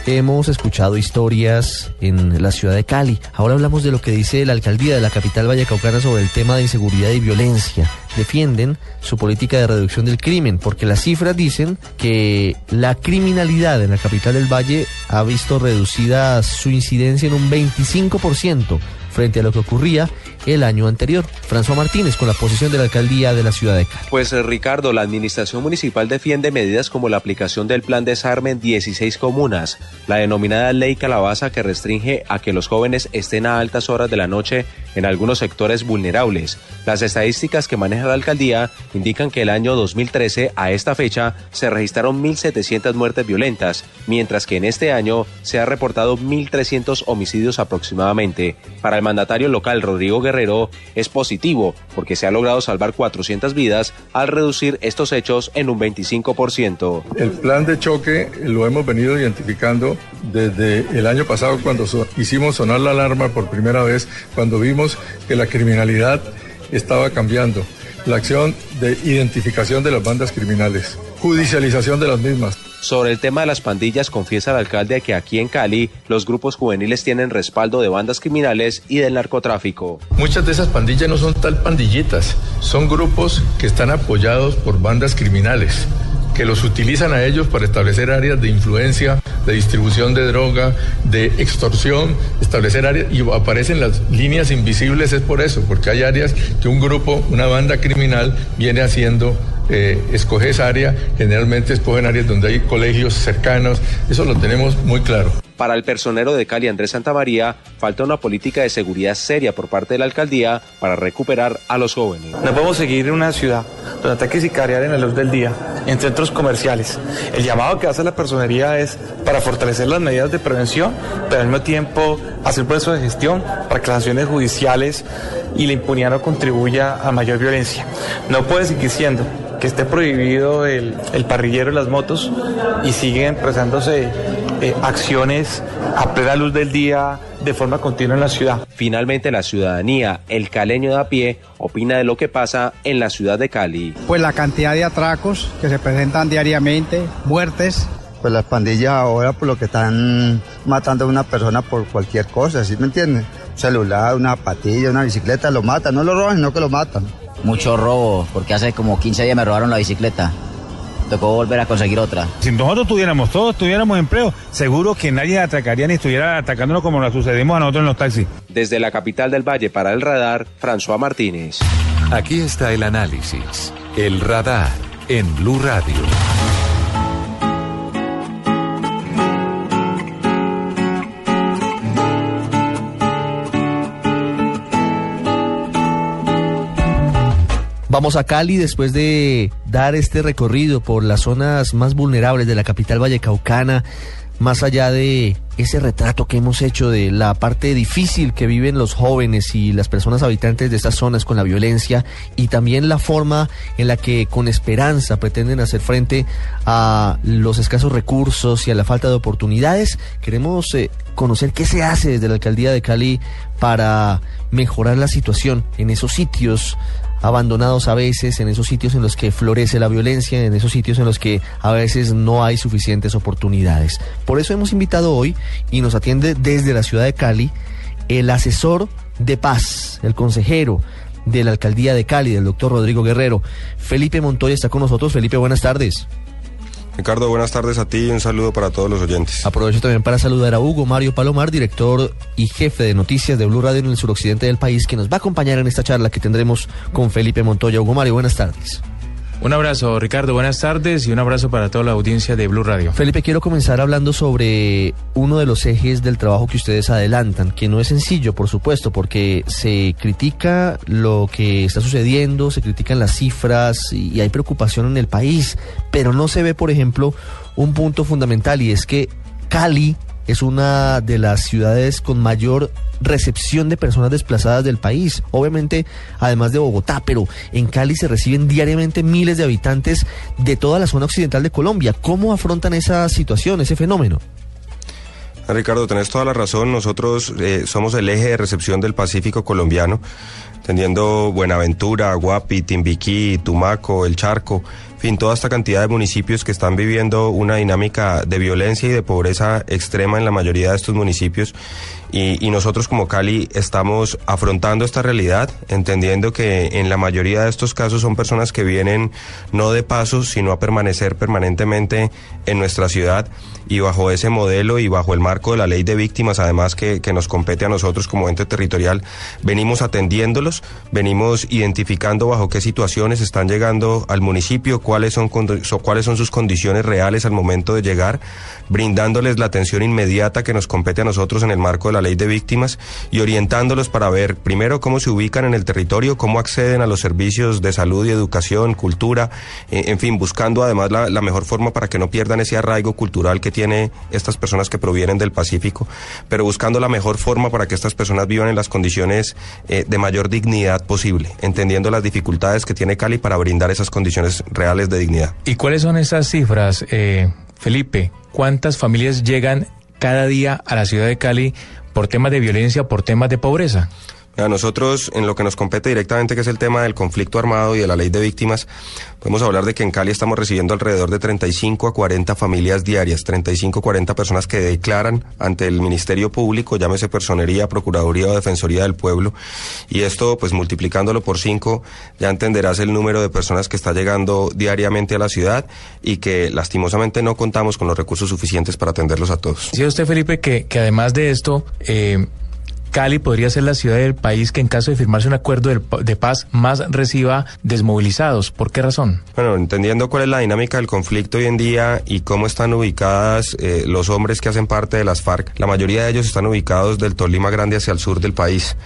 Hemos escuchado historias en la ciudad de Cali. Ahora hablamos de lo que dice la alcaldía de la capital vallecaucana sobre el tema de inseguridad y violencia. Defienden su política de reducción del crimen, porque las cifras dicen que la criminalidad en la capital del Valle ha visto reducida su incidencia en un 25% frente a lo que ocurría el año anterior. François Martínez con la posición de la alcaldía de la ciudad de Cali. Pues Ricardo, la administración municipal defiende medidas como la aplicación del plan desarme en 16 comunas, la denominada ley calabaza que restringe a que los jóvenes estén a altas horas de la noche en algunos sectores vulnerables. Las estadísticas que maneja la alcaldía indican que el año 2013 a esta fecha se registraron 1.700 muertes violentas, mientras que en este año se ha reportado 1.300 homicidios aproximadamente. Para el mandatario local Rodrigo Guerrero es positivo porque se ha logrado salvar 400 vidas al reducir estos hechos en un 25%. El plan de choque lo hemos venido identificando desde el año pasado cuando hicimos sonar la alarma por primera vez, cuando vimos que la criminalidad estaba cambiando. La acción de identificación de las bandas criminales, judicialización de las mismas. Sobre el tema de las pandillas, confiesa el alcalde que aquí en Cali los grupos juveniles tienen respaldo de bandas criminales y del narcotráfico. Muchas de esas pandillas no son tal pandillitas, son grupos que están apoyados por bandas criminales que los utilizan a ellos para establecer áreas de influencia, de distribución de droga, de extorsión, establecer áreas y aparecen las líneas invisibles es por eso, porque hay áreas que un grupo, una banda criminal viene haciendo eh, escoge esa área, generalmente escogen áreas donde hay colegios cercanos, eso lo tenemos muy claro. Para el personero de Cali Andrés Santamaría, falta una política de seguridad seria por parte de la alcaldía para recuperar a los jóvenes. No podemos seguir en una ciudad donde ataques sicariar en la luz del día, en centros comerciales. El llamado que hace la personería es para fortalecer las medidas de prevención, pero al mismo tiempo hacer proceso de gestión para que las acciones judiciales y la impunidad no contribuya a mayor violencia. No puede seguir siendo que esté prohibido el, el parrillero de las motos y siguen presentándose eh, acciones a plena luz del día de forma continua en la ciudad. Finalmente, la ciudadanía, el caleño de a pie, opina de lo que pasa en la ciudad de Cali. Pues la cantidad de atracos que se presentan diariamente, muertes, pues las pandillas ahora por lo que están matando a una persona por cualquier cosa, ¿sí me entienden? Un celular, una patilla, una bicicleta, lo matan, no lo roban, sino que lo matan. Mucho robo, porque hace como 15 días me robaron la bicicleta. Tocó volver a conseguir otra. Si nosotros tuviéramos, todos tuviéramos empleo, seguro que nadie atracaría ni estuviera atacándonos como nos sucedimos a nosotros en los taxis. Desde la capital del Valle para el radar, François Martínez. Aquí está el análisis, el radar en Blue Radio. Vamos a Cali después de dar este recorrido por las zonas más vulnerables de la capital vallecaucana, más allá de ese retrato que hemos hecho de la parte difícil que viven los jóvenes y las personas habitantes de estas zonas con la violencia y también la forma en la que con esperanza pretenden hacer frente a los escasos recursos y a la falta de oportunidades, queremos eh, conocer qué se hace desde la alcaldía de Cali para mejorar la situación en esos sitios abandonados a veces, en esos sitios en los que florece la violencia, en esos sitios en los que a veces no hay suficientes oportunidades. Por eso hemos invitado hoy y nos atiende desde la ciudad de Cali el asesor de paz, el consejero de la alcaldía de Cali, del doctor Rodrigo Guerrero. Felipe Montoya está con nosotros. Felipe, buenas tardes. Ricardo, buenas tardes a ti y un saludo para todos los oyentes. Aprovecho también para saludar a Hugo Mario Palomar, director y jefe de noticias de Blue Radio en el suroccidente del país, que nos va a acompañar en esta charla que tendremos con Felipe Montoya. Hugo Mario, buenas tardes. Un abrazo, Ricardo. Buenas tardes y un abrazo para toda la audiencia de Blue Radio. Felipe, quiero comenzar hablando sobre uno de los ejes del trabajo que ustedes adelantan, que no es sencillo, por supuesto, porque se critica lo que está sucediendo, se critican las cifras y hay preocupación en el país, pero no se ve, por ejemplo, un punto fundamental y es que Cali es una de las ciudades con mayor recepción de personas desplazadas del país, obviamente además de Bogotá, pero en Cali se reciben diariamente miles de habitantes de toda la zona occidental de Colombia. ¿Cómo afrontan esa situación, ese fenómeno? Ricardo, tenés toda la razón. Nosotros eh, somos el eje de recepción del Pacífico colombiano, teniendo Buenaventura, Guapi, Timbiquí, Tumaco, El Charco, en fin, toda esta cantidad de municipios que están viviendo una dinámica de violencia y de pobreza extrema en la mayoría de estos municipios. Y, y, nosotros como Cali estamos afrontando esta realidad, entendiendo que en la mayoría de estos casos son personas que vienen no de paso, sino a permanecer permanentemente en nuestra ciudad y bajo ese modelo y bajo el marco de la ley de víctimas, además que, que nos compete a nosotros como ente territorial, venimos atendiéndolos, venimos identificando bajo qué situaciones están llegando al municipio, cuáles son, cuáles son sus condiciones reales al momento de llegar, brindándoles la atención inmediata que nos compete a nosotros en el marco de la ley de víctimas y orientándolos para ver primero cómo se ubican en el territorio, cómo acceden a los servicios de salud y educación, cultura, eh, en fin, buscando además la, la, mejor forma para que no pierdan ese arraigo cultural que tiene estas personas que provienen del Pacífico, pero buscando la mejor forma para que estas personas vivan en las condiciones eh, de mayor dignidad posible, entendiendo las dificultades que tiene Cali para brindar esas condiciones reales de dignidad. ¿Y cuáles son esas cifras, eh, Felipe? ¿Cuántas familias llegan cada día a la ciudad de Cali por temas de violencia, por temas de pobreza? A nosotros, en lo que nos compete directamente, que es el tema del conflicto armado y de la ley de víctimas, podemos hablar de que en Cali estamos recibiendo alrededor de 35 a 40 familias diarias, 35 a 40 personas que declaran ante el Ministerio Público, llámese Personería, Procuraduría o Defensoría del Pueblo. Y esto, pues multiplicándolo por 5, ya entenderás el número de personas que está llegando diariamente a la ciudad y que lastimosamente no contamos con los recursos suficientes para atenderlos a todos. Decía usted, Felipe, que, que además de esto, eh, Cali podría ser la ciudad del país que en caso de firmarse un acuerdo de, paz más reciba desmovilizados. ¿Por qué razón? Bueno, entendiendo cuál es la dinámica del conflicto hoy en día y cómo están ubicadas eh, los hombres que hacen parte de las FARC, la mayoría de ellos están ubicados del Tolima Grande hacia el sur del país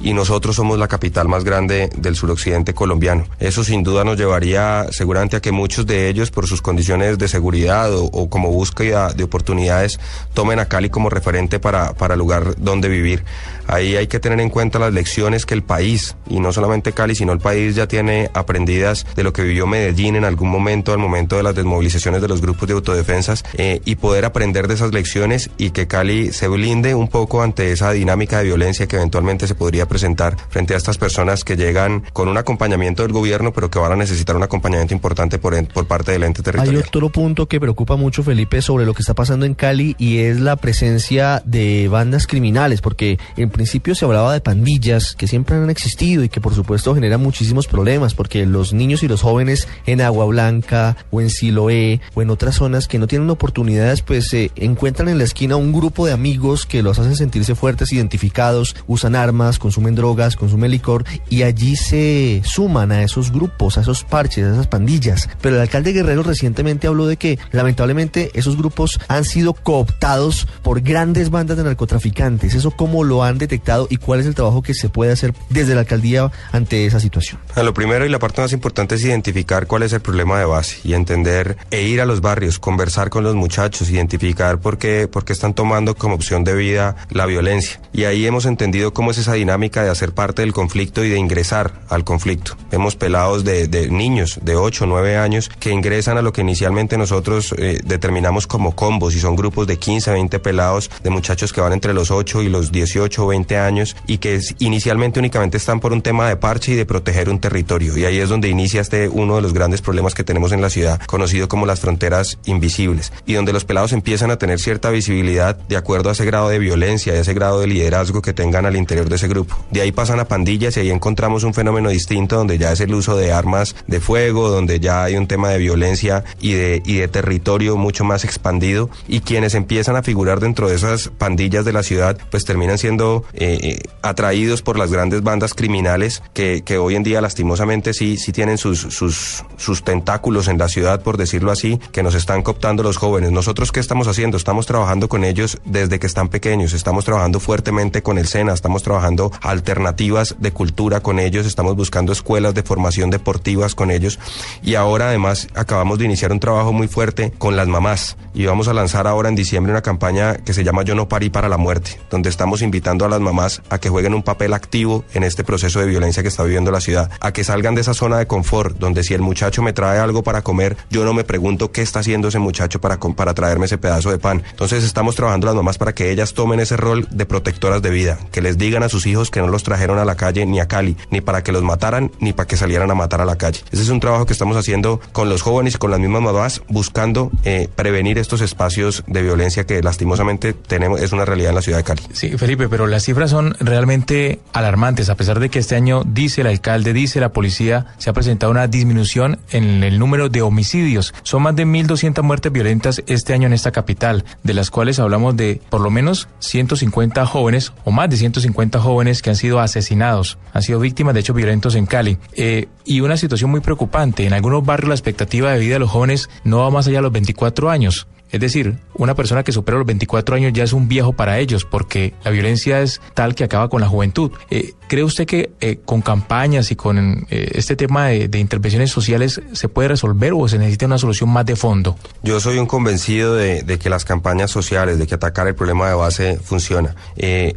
y nosotros somos la capital más grande del suroccidente colombiano. Eso sin duda nos llevaría seguramente a que muchos de ellos, por sus condiciones de seguridad o, como búsqueda de oportunidades, tomen a Cali como referente para, para lugar donde vivir. Ahí hay que tener en cuenta las lecciones que el país, y no solamente Cali, sino el país ya tiene aprendidas de lo que vivió Medellín en algún momento, al momento de las desmovilizaciones de los grupos de autodefensas, eh, y poder aprender de esas lecciones y que Cali se blinde un poco ante esa dinámica de violencia que eventualmente se podría presentar frente a estas personas que llegan con un acompañamiento del gobierno, pero que van a necesitar un acompañamiento importante por, por parte del ente territorial. Hay otro punto que preocupa mucho, Felipe, sobre lo que está pasando en Cali y es la presencia de bandas criminales, porque en principio se hablaba de pandillas que siempre han existido y que por supuesto generan muchísimos problemas porque los niños y los jóvenes en Agua Blanca o en Siloé o en otras zonas que no tienen oportunidades pues se encuentran en la esquina un grupo de amigos que los hacen sentirse fuertes, identificados, usan armas, consumen drogas, consumen licor y allí se suman a esos grupos, a esos parches, a esas pandillas. Pero el alcalde Guerrero recientemente habló de que lamentablemente esos grupos han sido cooptados por grandes bandas de narcotraficantes. ¿Eso cómo lo han detectado y cuál es el trabajo que se puede hacer desde la alcaldía ante esa situación? Lo primero y la parte más importante es identificar cuál es el problema de base y entender e ir a los barrios, conversar con los muchachos, identificar por qué, por qué están tomando como opción de vida la violencia. Y ahí hemos entendido cómo es esa dinámica de hacer parte del conflicto y de ingresar al conflicto. Hemos pelados de, de niños de 8 o 9 años que ingresan a lo que inicialmente nosotros eh, determinamos como combos y son grupos de 15, 20 pelados de muchachos que van entre los 8 y los 18 o 20 años y que inicialmente únicamente están por un tema de parche y de proteger un territorio. Y ahí es donde inicia este uno de los grandes problemas que tenemos en la ciudad, conocido como las fronteras invisibles, y donde los pelados empiezan a tener cierta visibilidad de acuerdo a ese grado de violencia, a ese grado de liderazgo que tengan al interior de ese grupo. De ahí pasan a pandillas y ahí encontramos un fenómeno distinto donde ya es el uso de armas de fuego, donde ya hay un tema de violencia y de, y de territorio mucho más expandido y quienes empiezan a figurar dentro de esas pandillas de la ciudad pues terminan siendo eh, eh, atraídos por las grandes bandas criminales que, que, hoy en día lastimosamente sí, sí tienen sus, sus, sus tentáculos en la ciudad, por decirlo así, que nos están cooptando los jóvenes. Nosotros qué estamos haciendo? Estamos trabajando con ellos desde que están pequeños, estamos trabajando fuertemente con el SENA, estamos trabajando alternativas de cultura con ellos, estamos buscando escuelas de formación deportivas con ellos y ahora además acabamos de iniciar un trabajo muy fuerte con las mamás y vamos a lanzar ahora en diciembre una campaña que se llama Yo no parí para la muerte, donde estamos invitando a las mamás a que jueguen un papel activo en este proceso de violencia que está viviendo la ciudad, a que salgan de esa zona de confort, donde si el muchacho me trae algo para comer, yo no me pregunto qué está haciendo ese muchacho para, para traerme ese pedazo de pan. Entonces estamos trabajando las mamás para que ellas tomen ese rol de protectoras de vida, que les digan a sus hijos que no los trajeron a la calle ni a Cali, ni para que los mataran, ni para que salieran a matar a la calle. Ese es un trabajo que estamos haciendo con los jóvenes y con las mismas mamás, buscando eh, prevenir estos espacios de violencia que lastimosamente tenemos, es una realidad en la ciudad de Cali. Sí, Felipe, pero las cifras son realmente alarmantes, a pesar de que este año, dice el alcalde, dice la policía, se ha presentado una disminución en el número de homicidios. Son más de 1.200 muertes violentas este año en esta capital, de las cuales hablamos de por lo menos 150 jóvenes o más de 150 jóvenes que han sido asesinados, han sido víctimas de hechos violentos en Cali. Eh, y una situación muy preocupante, en algunos barrios la expectativa de vida de los jóvenes no va más allá de los 24 años. Es decir, una persona que supera los 24 años ya es un viejo para ellos porque la violencia es tal que acaba con la juventud. Eh, ¿Cree usted que eh, con campañas y con eh, este tema de, intervenciones sociales se puede resolver o se necesita una solución más de fondo? Yo soy un convencido de, de que las campañas sociales, de que atacar el problema de base funciona,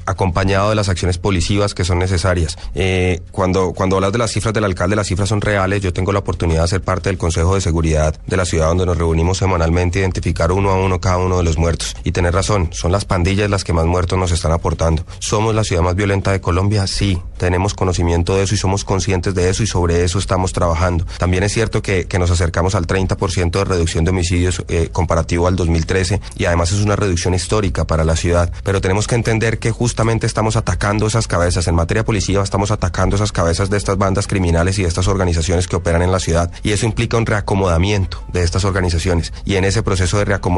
acompañado de las acciones policivas que son necesarias. cuando, cuando hablas de las cifras del alcalde, las cifras son reales. Yo tengo la oportunidad de ser parte del Consejo de Seguridad de la ciudad donde nos reunimos semanalmente, identificar uno a uno cada uno de los muertos. Y tener razón, son las pandillas las que más muertos nos están aportando. ¿Somos la ciudad más violenta de Colombia? Sí, tenemos conocimiento de eso y somos conscientes de eso y sobre eso estamos trabajando. También es cierto que, que nos acercamos al 30% de reducción de homicidios eh, comparativo al 2013 y además es una reducción histórica para la ciudad. Pero tenemos que entender que justamente estamos atacando esas cabezas. En materia policía estamos atacando esas cabezas de estas bandas criminales y de estas organizaciones que operan en la ciudad y eso implica un reacomodamiento de estas organizaciones y en ese proceso de reacomodamiento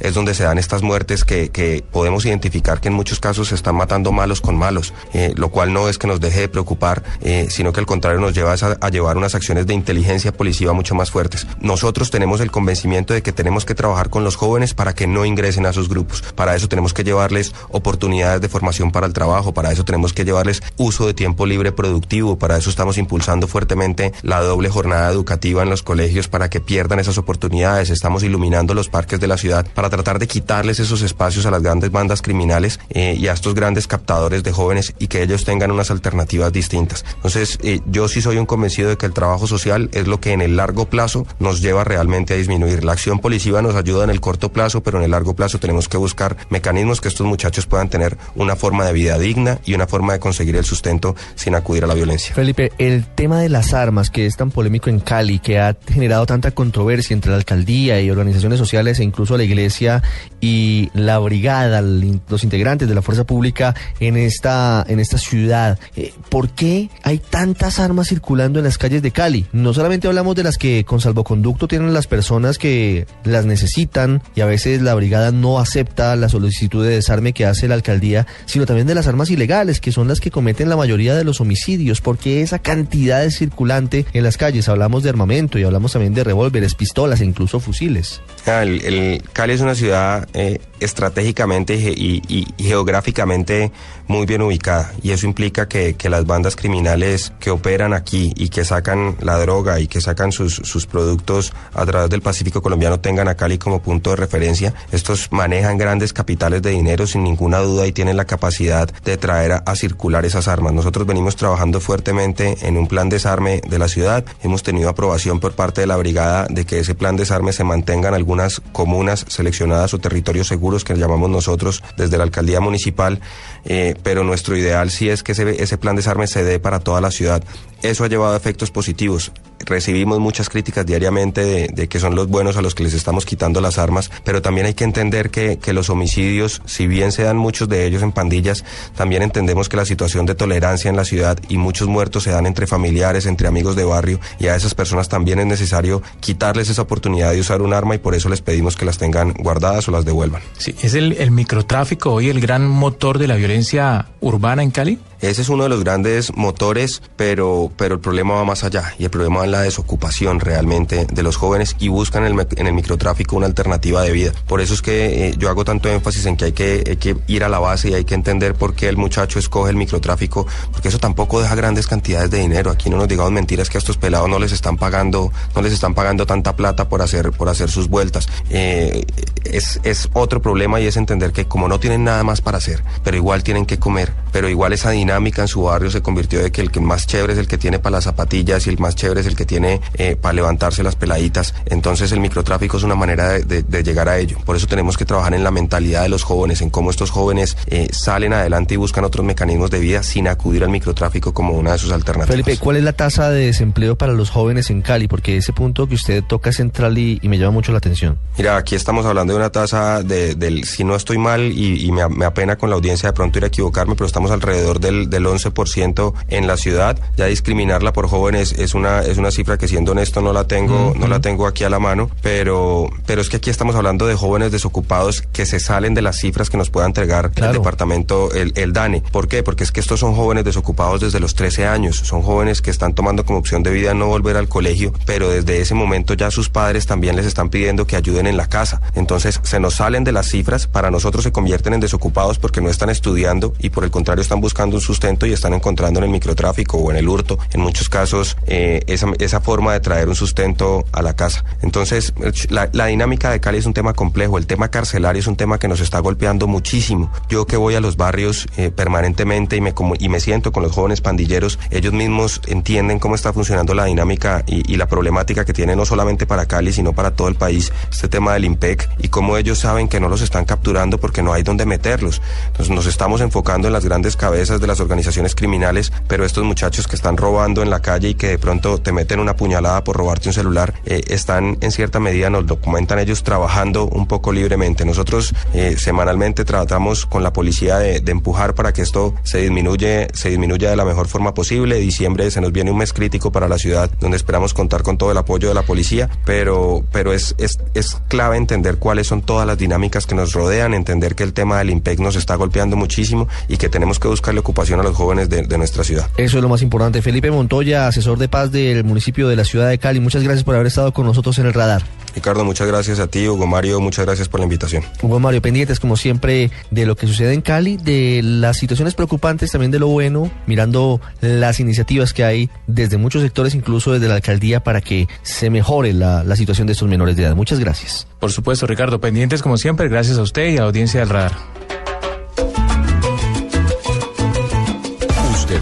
es donde se dan estas muertes que, podemos identificar que en muchos casos se están matando malos con malos, eh, lo cual no es que nos deje de preocupar, eh, sino que al contrario nos lleva a, a llevar unas acciones de inteligencia policiva mucho más fuertes. Nosotros tenemos el convencimiento de que tenemos que trabajar con los jóvenes para que no ingresen a sus grupos. Para eso tenemos que llevarles oportunidades de formación para el trabajo, para eso tenemos que llevarles uso de tiempo libre productivo, para eso estamos impulsando fuertemente la doble jornada educativa en los colegios para que pierdan esas oportunidades. Estamos iluminando los parques de la ciudad para tratar de quitarles esos espacios a las grandes bandas criminales eh, y a estos grandes captadores de jóvenes y que ellos tengan unas alternativas distintas. Entonces, eh, yo sí soy un convencido de que el trabajo social es lo que en el largo plazo nos lleva realmente a disminuir. La acción policiva nos ayuda en el corto plazo, pero en el largo plazo tenemos que buscar mecanismos que estos muchachos puedan tener una forma de vida digna y una forma de conseguir el sustento sin acudir a la violencia. Felipe, el tema de las armas que es tan polémico en Cali, que ha generado tanta controversia entre la alcaldía y organizaciones sociales e incluso la iglesia y la brigada, los integrantes de la fuerza pública en esta, en esta ciudad. Eh, ¿Por qué hay tantas armas circulando en las calles de Cali? No solamente hablamos de las que con salvoconducto tienen las personas que las necesitan y a veces la brigada no acepta la solicitud de desarme que hace la alcaldía, sino también de las armas ilegales, que son las que cometen la mayoría de los homicidios. porque esa cantidad de circulante en las calles? Hablamos de armamento y hablamos también de revólveres, pistolas e incluso fusiles. El Cali es una ciudad eh, estratégicamente y, y, y, geográficamente muy bien ubicada y eso implica que, que, las bandas criminales que operan aquí y que sacan la droga y que sacan sus, sus productos a través del Pacífico colombiano tengan a Cali como punto de referencia. Estos manejan grandes capitales de dinero sin ninguna duda y tienen la capacidad de traer a, a circular esas armas. Nosotros venimos trabajando fuertemente en un plan desarme de la ciudad. Hemos tenido aprobación por parte de la brigada de que ese plan desarme se mantenga en algunas comunas seleccionadas o territorios seguros que llamamos nosotros desde la alcaldía municipal, eh, pero nuestro ideal sí es que ese, ese plan desarme se dé para toda la ciudad. Eso ha llevado a efectos positivos. Recibimos muchas críticas diariamente de, que son los buenos a los que les estamos quitando las armas, pero también hay que entender que, que los homicidios, si bien se dan muchos de ellos en pandillas, también entendemos que la situación de tolerancia en la ciudad y muchos muertos se dan entre familiares, entre amigos de barrio, y a esas personas también es necesario quitarles esa oportunidad de usar un arma y por eso les pedimos que las tengan guardadas o las devuelvan. Sí, ¿Es el, el microtráfico hoy el gran motor de la violencia urbana en Cali? Ese es uno de los grandes motores, pero, pero el problema va más allá y el problema es la desocupación realmente de los jóvenes y buscan en el, en el microtráfico una alternativa de vida. Por eso es que eh, yo hago tanto énfasis en que hay, que hay que ir a la base y hay que entender por qué el muchacho escoge el microtráfico, porque eso tampoco deja grandes cantidades de dinero. Aquí no nos digamos mentiras que a estos pelados no les están pagando, no les están pagando tanta plata por hacer, por hacer sus vueltas. Eh, es, es otro problema y es entender que como no tienen nada más para hacer, pero igual tienen que comer, pero igual esa dinámica en su barrio se convirtió de que el que más chévere es el que tiene para las zapatillas y el más chévere es el que tiene eh, para levantarse las peladitas. Entonces el microtráfico es una manera de, de, de, llegar a ello. Por eso tenemos que trabajar en la mentalidad de los jóvenes, en cómo estos jóvenes eh, salen adelante y buscan otros mecanismos de vida sin acudir al microtráfico como una de sus alternativas. Felipe, ¿cuál es la tasa de desempleo para los jóvenes en Cali? Porque ese punto que usted toca es central y, y me llama mucho la atención. Mira, aquí estamos hablando de una tasa de, del, si no estoy mal y, y me, me, apena con la audiencia de pronto ir a equivocarme, pero estamos alrededor del, del 11% en la ciudad. Ya discriminarla por jóvenes es una, es una cifra que siendo honesto no la tengo, uh -huh. no la tengo aquí a la mano, pero, pero es que aquí estamos hablando de jóvenes desocupados que se salen de las cifras que nos pueda entregar claro. el departamento, el, el DANE. ¿Por qué? Porque es que estos son jóvenes desocupados desde los 13 años, son jóvenes que están tomando como opción de vida no volver al colegio, pero desde ese momento ya sus padres también les están pidiendo que ayuden en la casa. Entonces se nos salen de las cifras, para nosotros se convierten en desocupados porque no están estudiando y por el contrario están buscando un sustento y están encontrando en el microtráfico o en el hurto, en muchos casos, eh, esa, esa, forma de traer un sustento a la casa. Entonces, la, la, dinámica de Cali es un tema complejo, el tema carcelario es un tema que nos está golpeando muchísimo. Yo que voy a los barrios eh, permanentemente y me, como, y me siento con los jóvenes pandilleros, ellos mismos entienden cómo está funcionando la dinámica y, y la problemática que tiene no solamente para Cali, sino para todo el país, este tema del IMPEC y cómo ellos saben que no los están capturando porque no hay donde meterlos. Entonces nos estamos enfocando en las grandes grandes cabezas de las organizaciones criminales, pero estos muchachos que están robando en la calle y que de pronto te meten una puñalada por robarte un celular, eh, están en cierta medida, nos documentan ellos trabajando un poco libremente. Nosotros eh, semanalmente tratamos con la policía de, de, empujar para que esto se disminuye, se disminuya de la mejor forma posible. Diciembre se nos viene un mes crítico para la ciudad, donde esperamos contar con todo el apoyo de la policía, pero, pero es, es, es clave entender cuáles son todas las dinámicas que nos rodean, entender que el tema del IMPEC nos está golpeando muchísimo y que tenemos que buscarle ocupación a los jóvenes de, de nuestra ciudad. Eso es lo más importante. Felipe Montoya, asesor de paz del municipio de la ciudad de Cali, muchas gracias por haber estado con nosotros en el radar. Ricardo, muchas gracias a ti, Hugo Mario, muchas gracias por la invitación. Hugo Mario, pendientes como siempre de lo que sucede en Cali, de las situaciones preocupantes, también de lo bueno, mirando las iniciativas que hay desde muchos sectores, incluso desde la alcaldía, para que se mejore la, la situación de estos menores de edad. Muchas gracias. Por supuesto, Ricardo, pendientes como siempre, gracias a usted y a la audiencia del radar.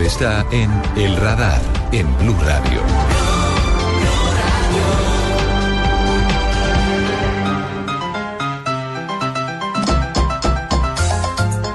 Está en El Radar, en Blue Radio.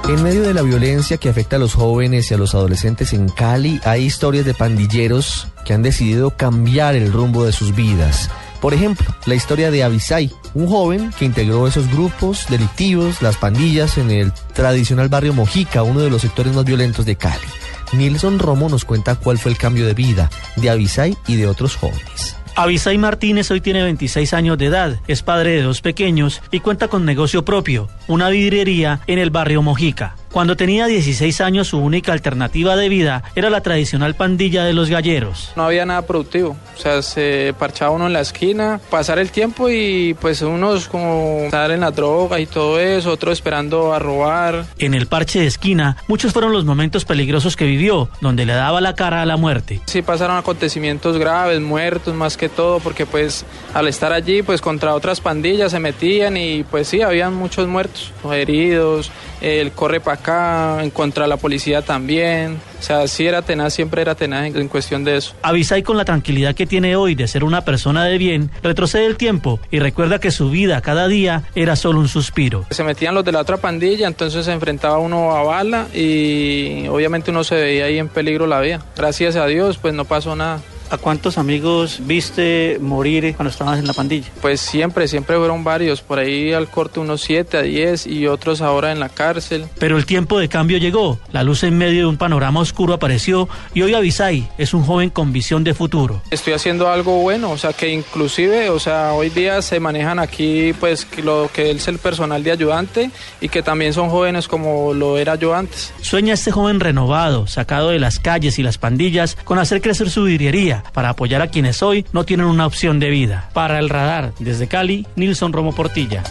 En medio de la violencia que afecta a los jóvenes y a los adolescentes en Cali, hay historias de pandilleros que han decidido cambiar el rumbo de sus vidas. Por ejemplo, la historia de Avisay, un joven que integró esos grupos delictivos, las pandillas, en el tradicional barrio Mojica, uno de los sectores más violentos de Cali. Nilson Romo nos cuenta cuál fue el cambio de vida de Avisay y de otros jóvenes. Avisay Martínez hoy tiene 26 años de edad, es padre de dos pequeños y cuenta con negocio propio, una vidriería en el barrio Mojica. Cuando tenía 16 años su única alternativa de vida era la tradicional pandilla de los galleros. No había nada productivo, o sea, se parchaba uno en la esquina, pasar el tiempo y pues unos como estar en la droga y todo eso, otros esperando a robar. En el parche de esquina, muchos fueron los momentos peligrosos que vivió, donde le daba la cara a la muerte. Sí pasaron acontecimientos graves, muertos más que todo, porque pues al estar allí pues contra otras pandillas se metían y pues sí, habían muchos muertos, heridos, el corre para acá, en contra de la policía también. O sea, sí era tenaz, siempre era tenaz en, en cuestión de eso. Avisay con la tranquilidad que tiene hoy de ser una persona de bien, retrocede el tiempo y recuerda que su vida cada día era solo un suspiro. Se metían los de la otra pandilla, entonces se enfrentaba uno a bala y obviamente uno se veía ahí en peligro la vida. Gracias a Dios, pues no pasó nada. ¿A cuántos amigos viste morir cuando estabas en la pandilla? Pues siempre, siempre fueron varios. Por ahí al corte unos 7 a 10 y otros ahora en la cárcel. Pero el tiempo de cambio llegó. La luz en medio de un panorama oscuro apareció y hoy Avisay es un joven con visión de futuro. Estoy haciendo algo bueno, o sea que inclusive, o sea, hoy día se manejan aquí pues lo que es el personal de ayudante y que también son jóvenes como lo era yo antes. Sueña este joven renovado, sacado de las calles y las pandillas, con hacer crecer su vidriería para apoyar a quienes hoy no tienen una opción de vida. Para el radar, desde Cali, Nilson Romo Portilla.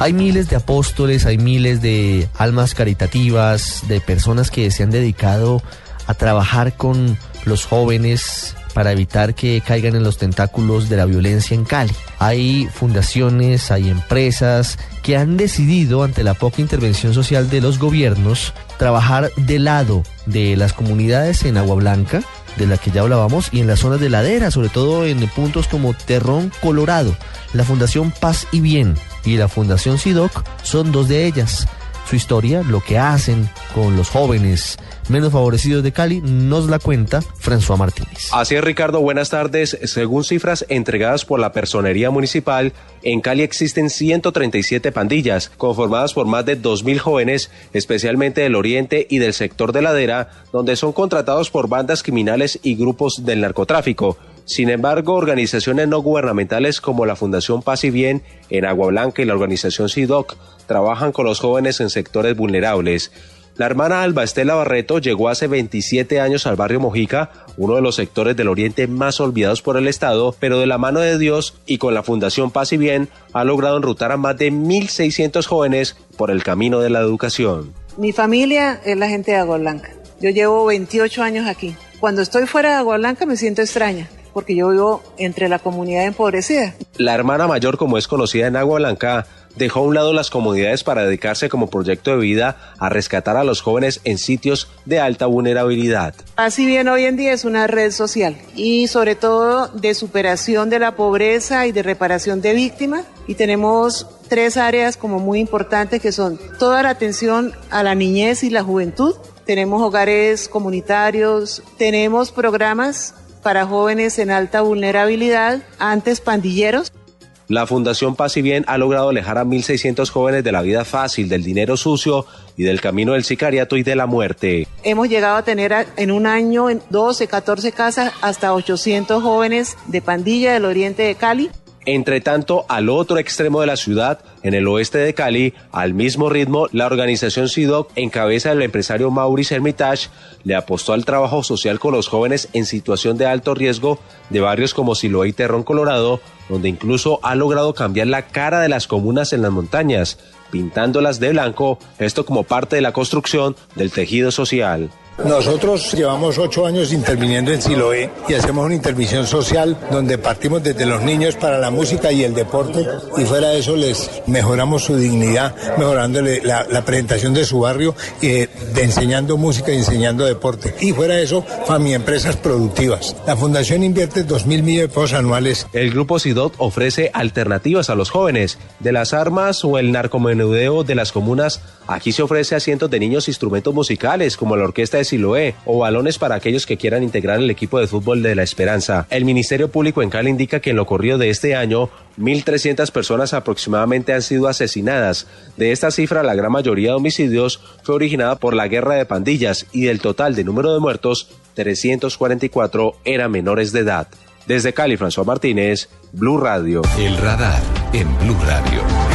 Hay miles de apóstoles, hay miles de almas caritativas, de personas que se han dedicado a trabajar con los jóvenes para evitar que caigan en los tentáculos de la violencia en Cali. Hay fundaciones, hay empresas que han decidido, ante la poca intervención social de los gobiernos, trabajar de lado de las comunidades en Agua Blanca, de la que ya hablábamos, y en las zonas de ladera, sobre todo en puntos como Terrón, Colorado. La Fundación Paz y Bien y la Fundación SIDOC son dos de ellas. Su historia, lo que hacen con los jóvenes menos favorecidos de Cali, nos la cuenta François Martínez. Así es, Ricardo, buenas tardes. Según cifras entregadas por la Personería Municipal, en Cali existen 137 pandillas, conformadas por más de 2.000 jóvenes, especialmente del oriente y del sector de ladera, donde son contratados por bandas criminales y grupos del narcotráfico. Sin embargo, organizaciones no gubernamentales como la Fundación Paz y Bien en Agua Blanca y la organización SIDOC trabajan con los jóvenes en sectores vulnerables. La hermana Alba Estela Barreto llegó hace 27 años al barrio Mojica, uno de los sectores del oriente más olvidados por el Estado, pero de la mano de Dios y con la Fundación Paz y Bien ha logrado enrutar a más de 1.600 jóvenes por el camino de la educación. Mi familia es la gente de Agua Blanca. Yo llevo 28 años aquí. Cuando estoy fuera de Agua Blanca me siento extraña porque yo vivo entre la comunidad empobrecida. La hermana mayor, como es conocida en Agua Blanca, dejó a un lado las comunidades para dedicarse como proyecto de vida a rescatar a los jóvenes en sitios de alta vulnerabilidad. Así bien, hoy en día es una red social y sobre todo de superación de la pobreza y de reparación de víctimas y tenemos tres áreas como muy importantes que son toda la atención a la niñez y la juventud. Tenemos hogares comunitarios, tenemos programas para jóvenes en alta vulnerabilidad, antes pandilleros. La Fundación Paz y Bien ha logrado alejar a 1.600 jóvenes de la vida fácil, del dinero sucio y del camino del sicariato y de la muerte. Hemos llegado a tener en un año en 12, 14 casas hasta 800 jóvenes de pandilla del oriente de Cali. Entre tanto, al otro extremo de la ciudad, en el oeste de Cali, al mismo ritmo, la organización SIDOC, en cabeza del empresario Maurice Hermitage, le apostó al trabajo social con los jóvenes en situación de alto riesgo de barrios como Siloé y Terrón Colorado, donde incluso ha logrado cambiar la cara de las comunas en las montañas, pintándolas de blanco, esto como parte de la construcción del tejido social. Nosotros llevamos ocho años interviniendo en Siloé y hacemos una intervención social donde partimos desde los niños para la música y el deporte y fuera de eso les mejoramos su dignidad, mejorándole la, presentación de su barrio, eh, de enseñando música y enseñando deporte. Y fuera de eso, familia empresas productivas. La fundación invierte dos mil millones de pesos anuales. El grupo SIDOT ofrece alternativas a los jóvenes de las armas o el narcomenudeo de las comunas. Aquí se ofrece a cientos de niños instrumentos musicales como la orquesta de Siloé o balones para aquellos que quieran integrar el equipo de fútbol de la Esperanza. El Ministerio Público en Cali indica que en lo corrido de este año 1.300 personas aproximadamente han sido asesinadas. De esta cifra, la gran mayoría de homicidios fue originada por la guerra de pandillas y del total de número de muertos, 344 eran menores de edad. Desde Cali, François Martínez, Blue Radio. El radar en Blue Radio.